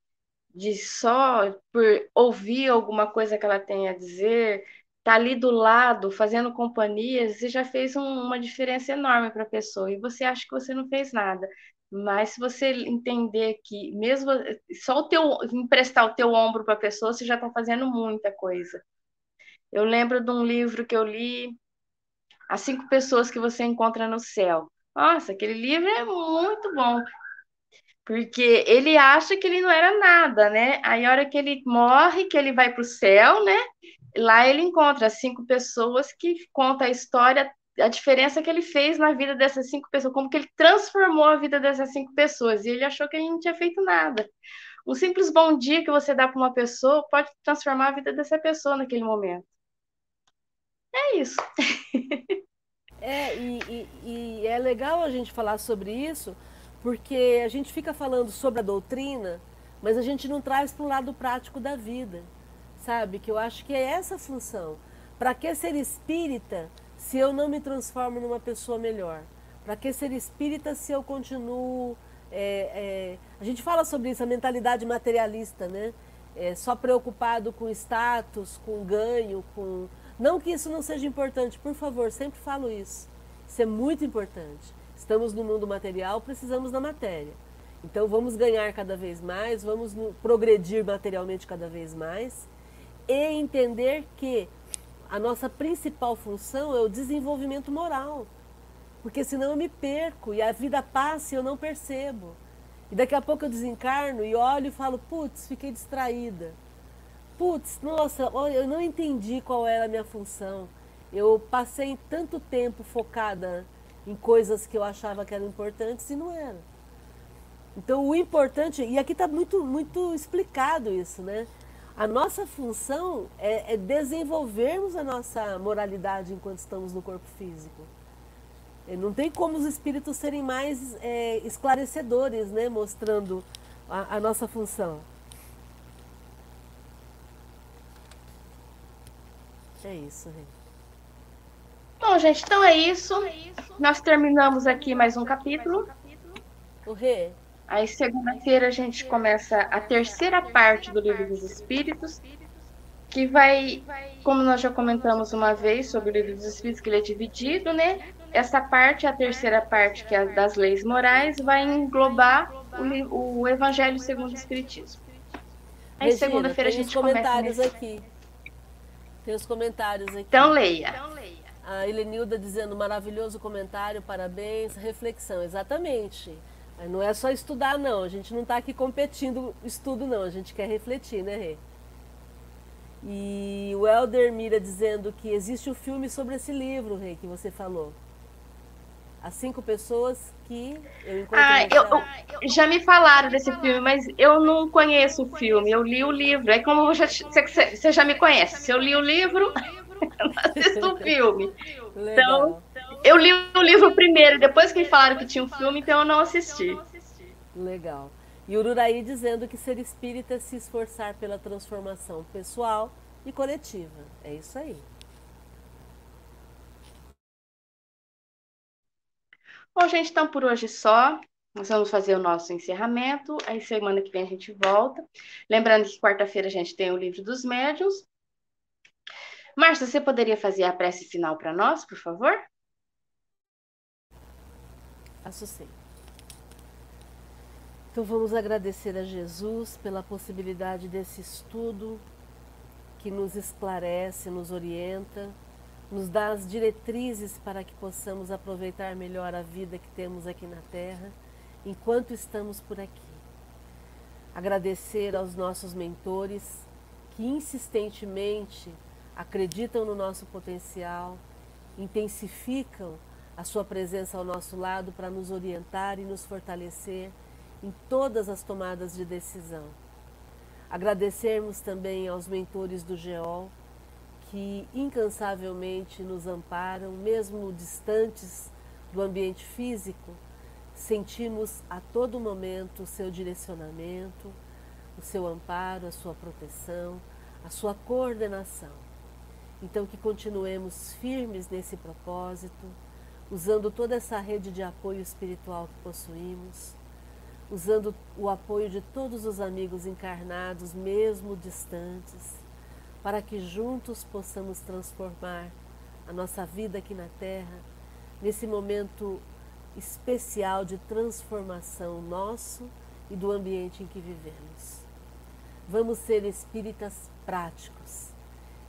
de só por ouvir alguma coisa que ela tem a dizer, tá ali do lado, fazendo companhia, você já fez um, uma diferença enorme para a pessoa e você acha que você não fez nada. Mas se você entender que mesmo só o teu emprestar o teu ombro para a pessoa, você já está fazendo muita coisa. Eu lembro de um livro que eu li, As Cinco Pessoas que Você Encontra no Céu. Nossa, aquele livro é muito bom. Porque ele acha que ele não era nada, né? Aí a hora que ele morre, que ele vai para o céu, né? Lá ele encontra cinco pessoas que conta a história, a diferença que ele fez na vida dessas cinco pessoas, como que ele transformou a vida dessas cinco pessoas. E ele achou que ele não tinha feito nada. Um simples bom dia que você dá para uma pessoa pode transformar a vida dessa pessoa naquele momento. É isso. <laughs> É, e, e, e é legal a gente falar sobre isso, porque a gente fica falando sobre a doutrina, mas a gente não traz para o lado prático da vida, sabe? Que eu acho que é essa a função. Para que ser espírita se eu não me transformo numa pessoa melhor? Para que ser espírita se eu continuo. É, é, a gente fala sobre isso, a mentalidade materialista, né? É, só preocupado com status, com ganho, com. Não que isso não seja importante, por favor, sempre falo isso. Isso é muito importante. Estamos no mundo material, precisamos da matéria. Então vamos ganhar cada vez mais, vamos progredir materialmente cada vez mais e entender que a nossa principal função é o desenvolvimento moral. Porque senão eu me perco e a vida passa e eu não percebo. E daqui a pouco eu desencarno e olho e falo, putz, fiquei distraída. Putz, nossa, eu não entendi qual era a minha função. Eu passei tanto tempo focada em coisas que eu achava que eram importantes e não eram. Então o importante, e aqui está muito, muito explicado isso, né? A nossa função é, é, desenvolvermos a nossa moralidade enquanto estamos no corpo físico. Não tem como os espíritos serem mais é, esclarecedores, né? Mostrando a, a nossa função. É isso, Rê. Bom, gente, então é isso. Nós terminamos aqui mais um capítulo. O Rê. Aí, segunda-feira, a gente começa a terceira parte do Livro dos Espíritos, que vai, como nós já comentamos uma vez sobre o Livro dos Espíritos, que ele é dividido, né? Essa parte, a terceira parte, que é das leis morais, vai englobar o, o Evangelho segundo o Espiritismo. Aí, segunda-feira, a gente comentários começa. aqui. Tem os comentários aqui. Então leia. A Helenilda dizendo maravilhoso comentário, parabéns, reflexão, exatamente. Não é só estudar, não. A gente não está aqui competindo estudo, não. A gente quer refletir, né, Rê? E o Helder Mira dizendo que existe um filme sobre esse livro, Rê, que você falou. As cinco pessoas que eu encontrei. Ah, eu, eu, já me falaram desse filme, mas eu não conheço o filme. Eu li o livro. Aí, como você, você já me conhece, se eu li o livro, assisto o filme. Legal. Então, eu li o livro primeiro, depois que me falaram que tinha um filme, então eu não assisti. Legal. E Ururaí dizendo que ser espírita é se esforçar pela transformação pessoal e coletiva. É isso aí. Bom, gente, então por hoje só. Nós vamos fazer o nosso encerramento. Aí semana que vem a gente volta. Lembrando que quarta-feira a gente tem o livro dos médiuns. Márcia, você poderia fazer a prece final para nós, por favor? Sim. Então vamos agradecer a Jesus pela possibilidade desse estudo que nos esclarece, nos orienta, nos dá as diretrizes para que possamos aproveitar melhor a vida que temos aqui na Terra enquanto estamos por aqui. Agradecer aos nossos mentores que insistentemente acreditam no nosso potencial, intensificam a sua presença ao nosso lado para nos orientar e nos fortalecer em todas as tomadas de decisão. Agradecermos também aos mentores do GEOL que incansavelmente nos amparam, mesmo distantes do ambiente físico, sentimos a todo momento o seu direcionamento, o seu amparo, a sua proteção, a sua coordenação. Então, que continuemos firmes nesse propósito, usando toda essa rede de apoio espiritual que possuímos, usando o apoio de todos os amigos encarnados, mesmo distantes, para que juntos possamos transformar a nossa vida aqui na Terra nesse momento especial de transformação nosso e do ambiente em que vivemos. Vamos ser espíritas práticos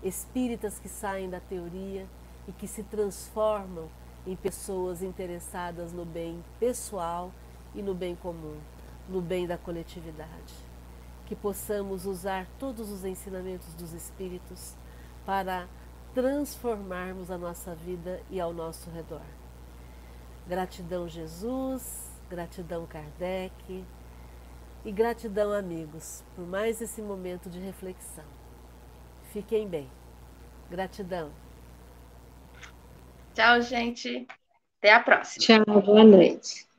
espíritas que saem da teoria e que se transformam em pessoas interessadas no bem pessoal e no bem comum, no bem da coletividade. Que possamos usar todos os ensinamentos dos espíritos para transformarmos a nossa vida e ao nosso redor. Gratidão, Jesus, gratidão, Kardec, e gratidão, amigos, por mais esse momento de reflexão. Fiquem bem. Gratidão. Tchau, gente. Até a próxima. Tchau, boa noite.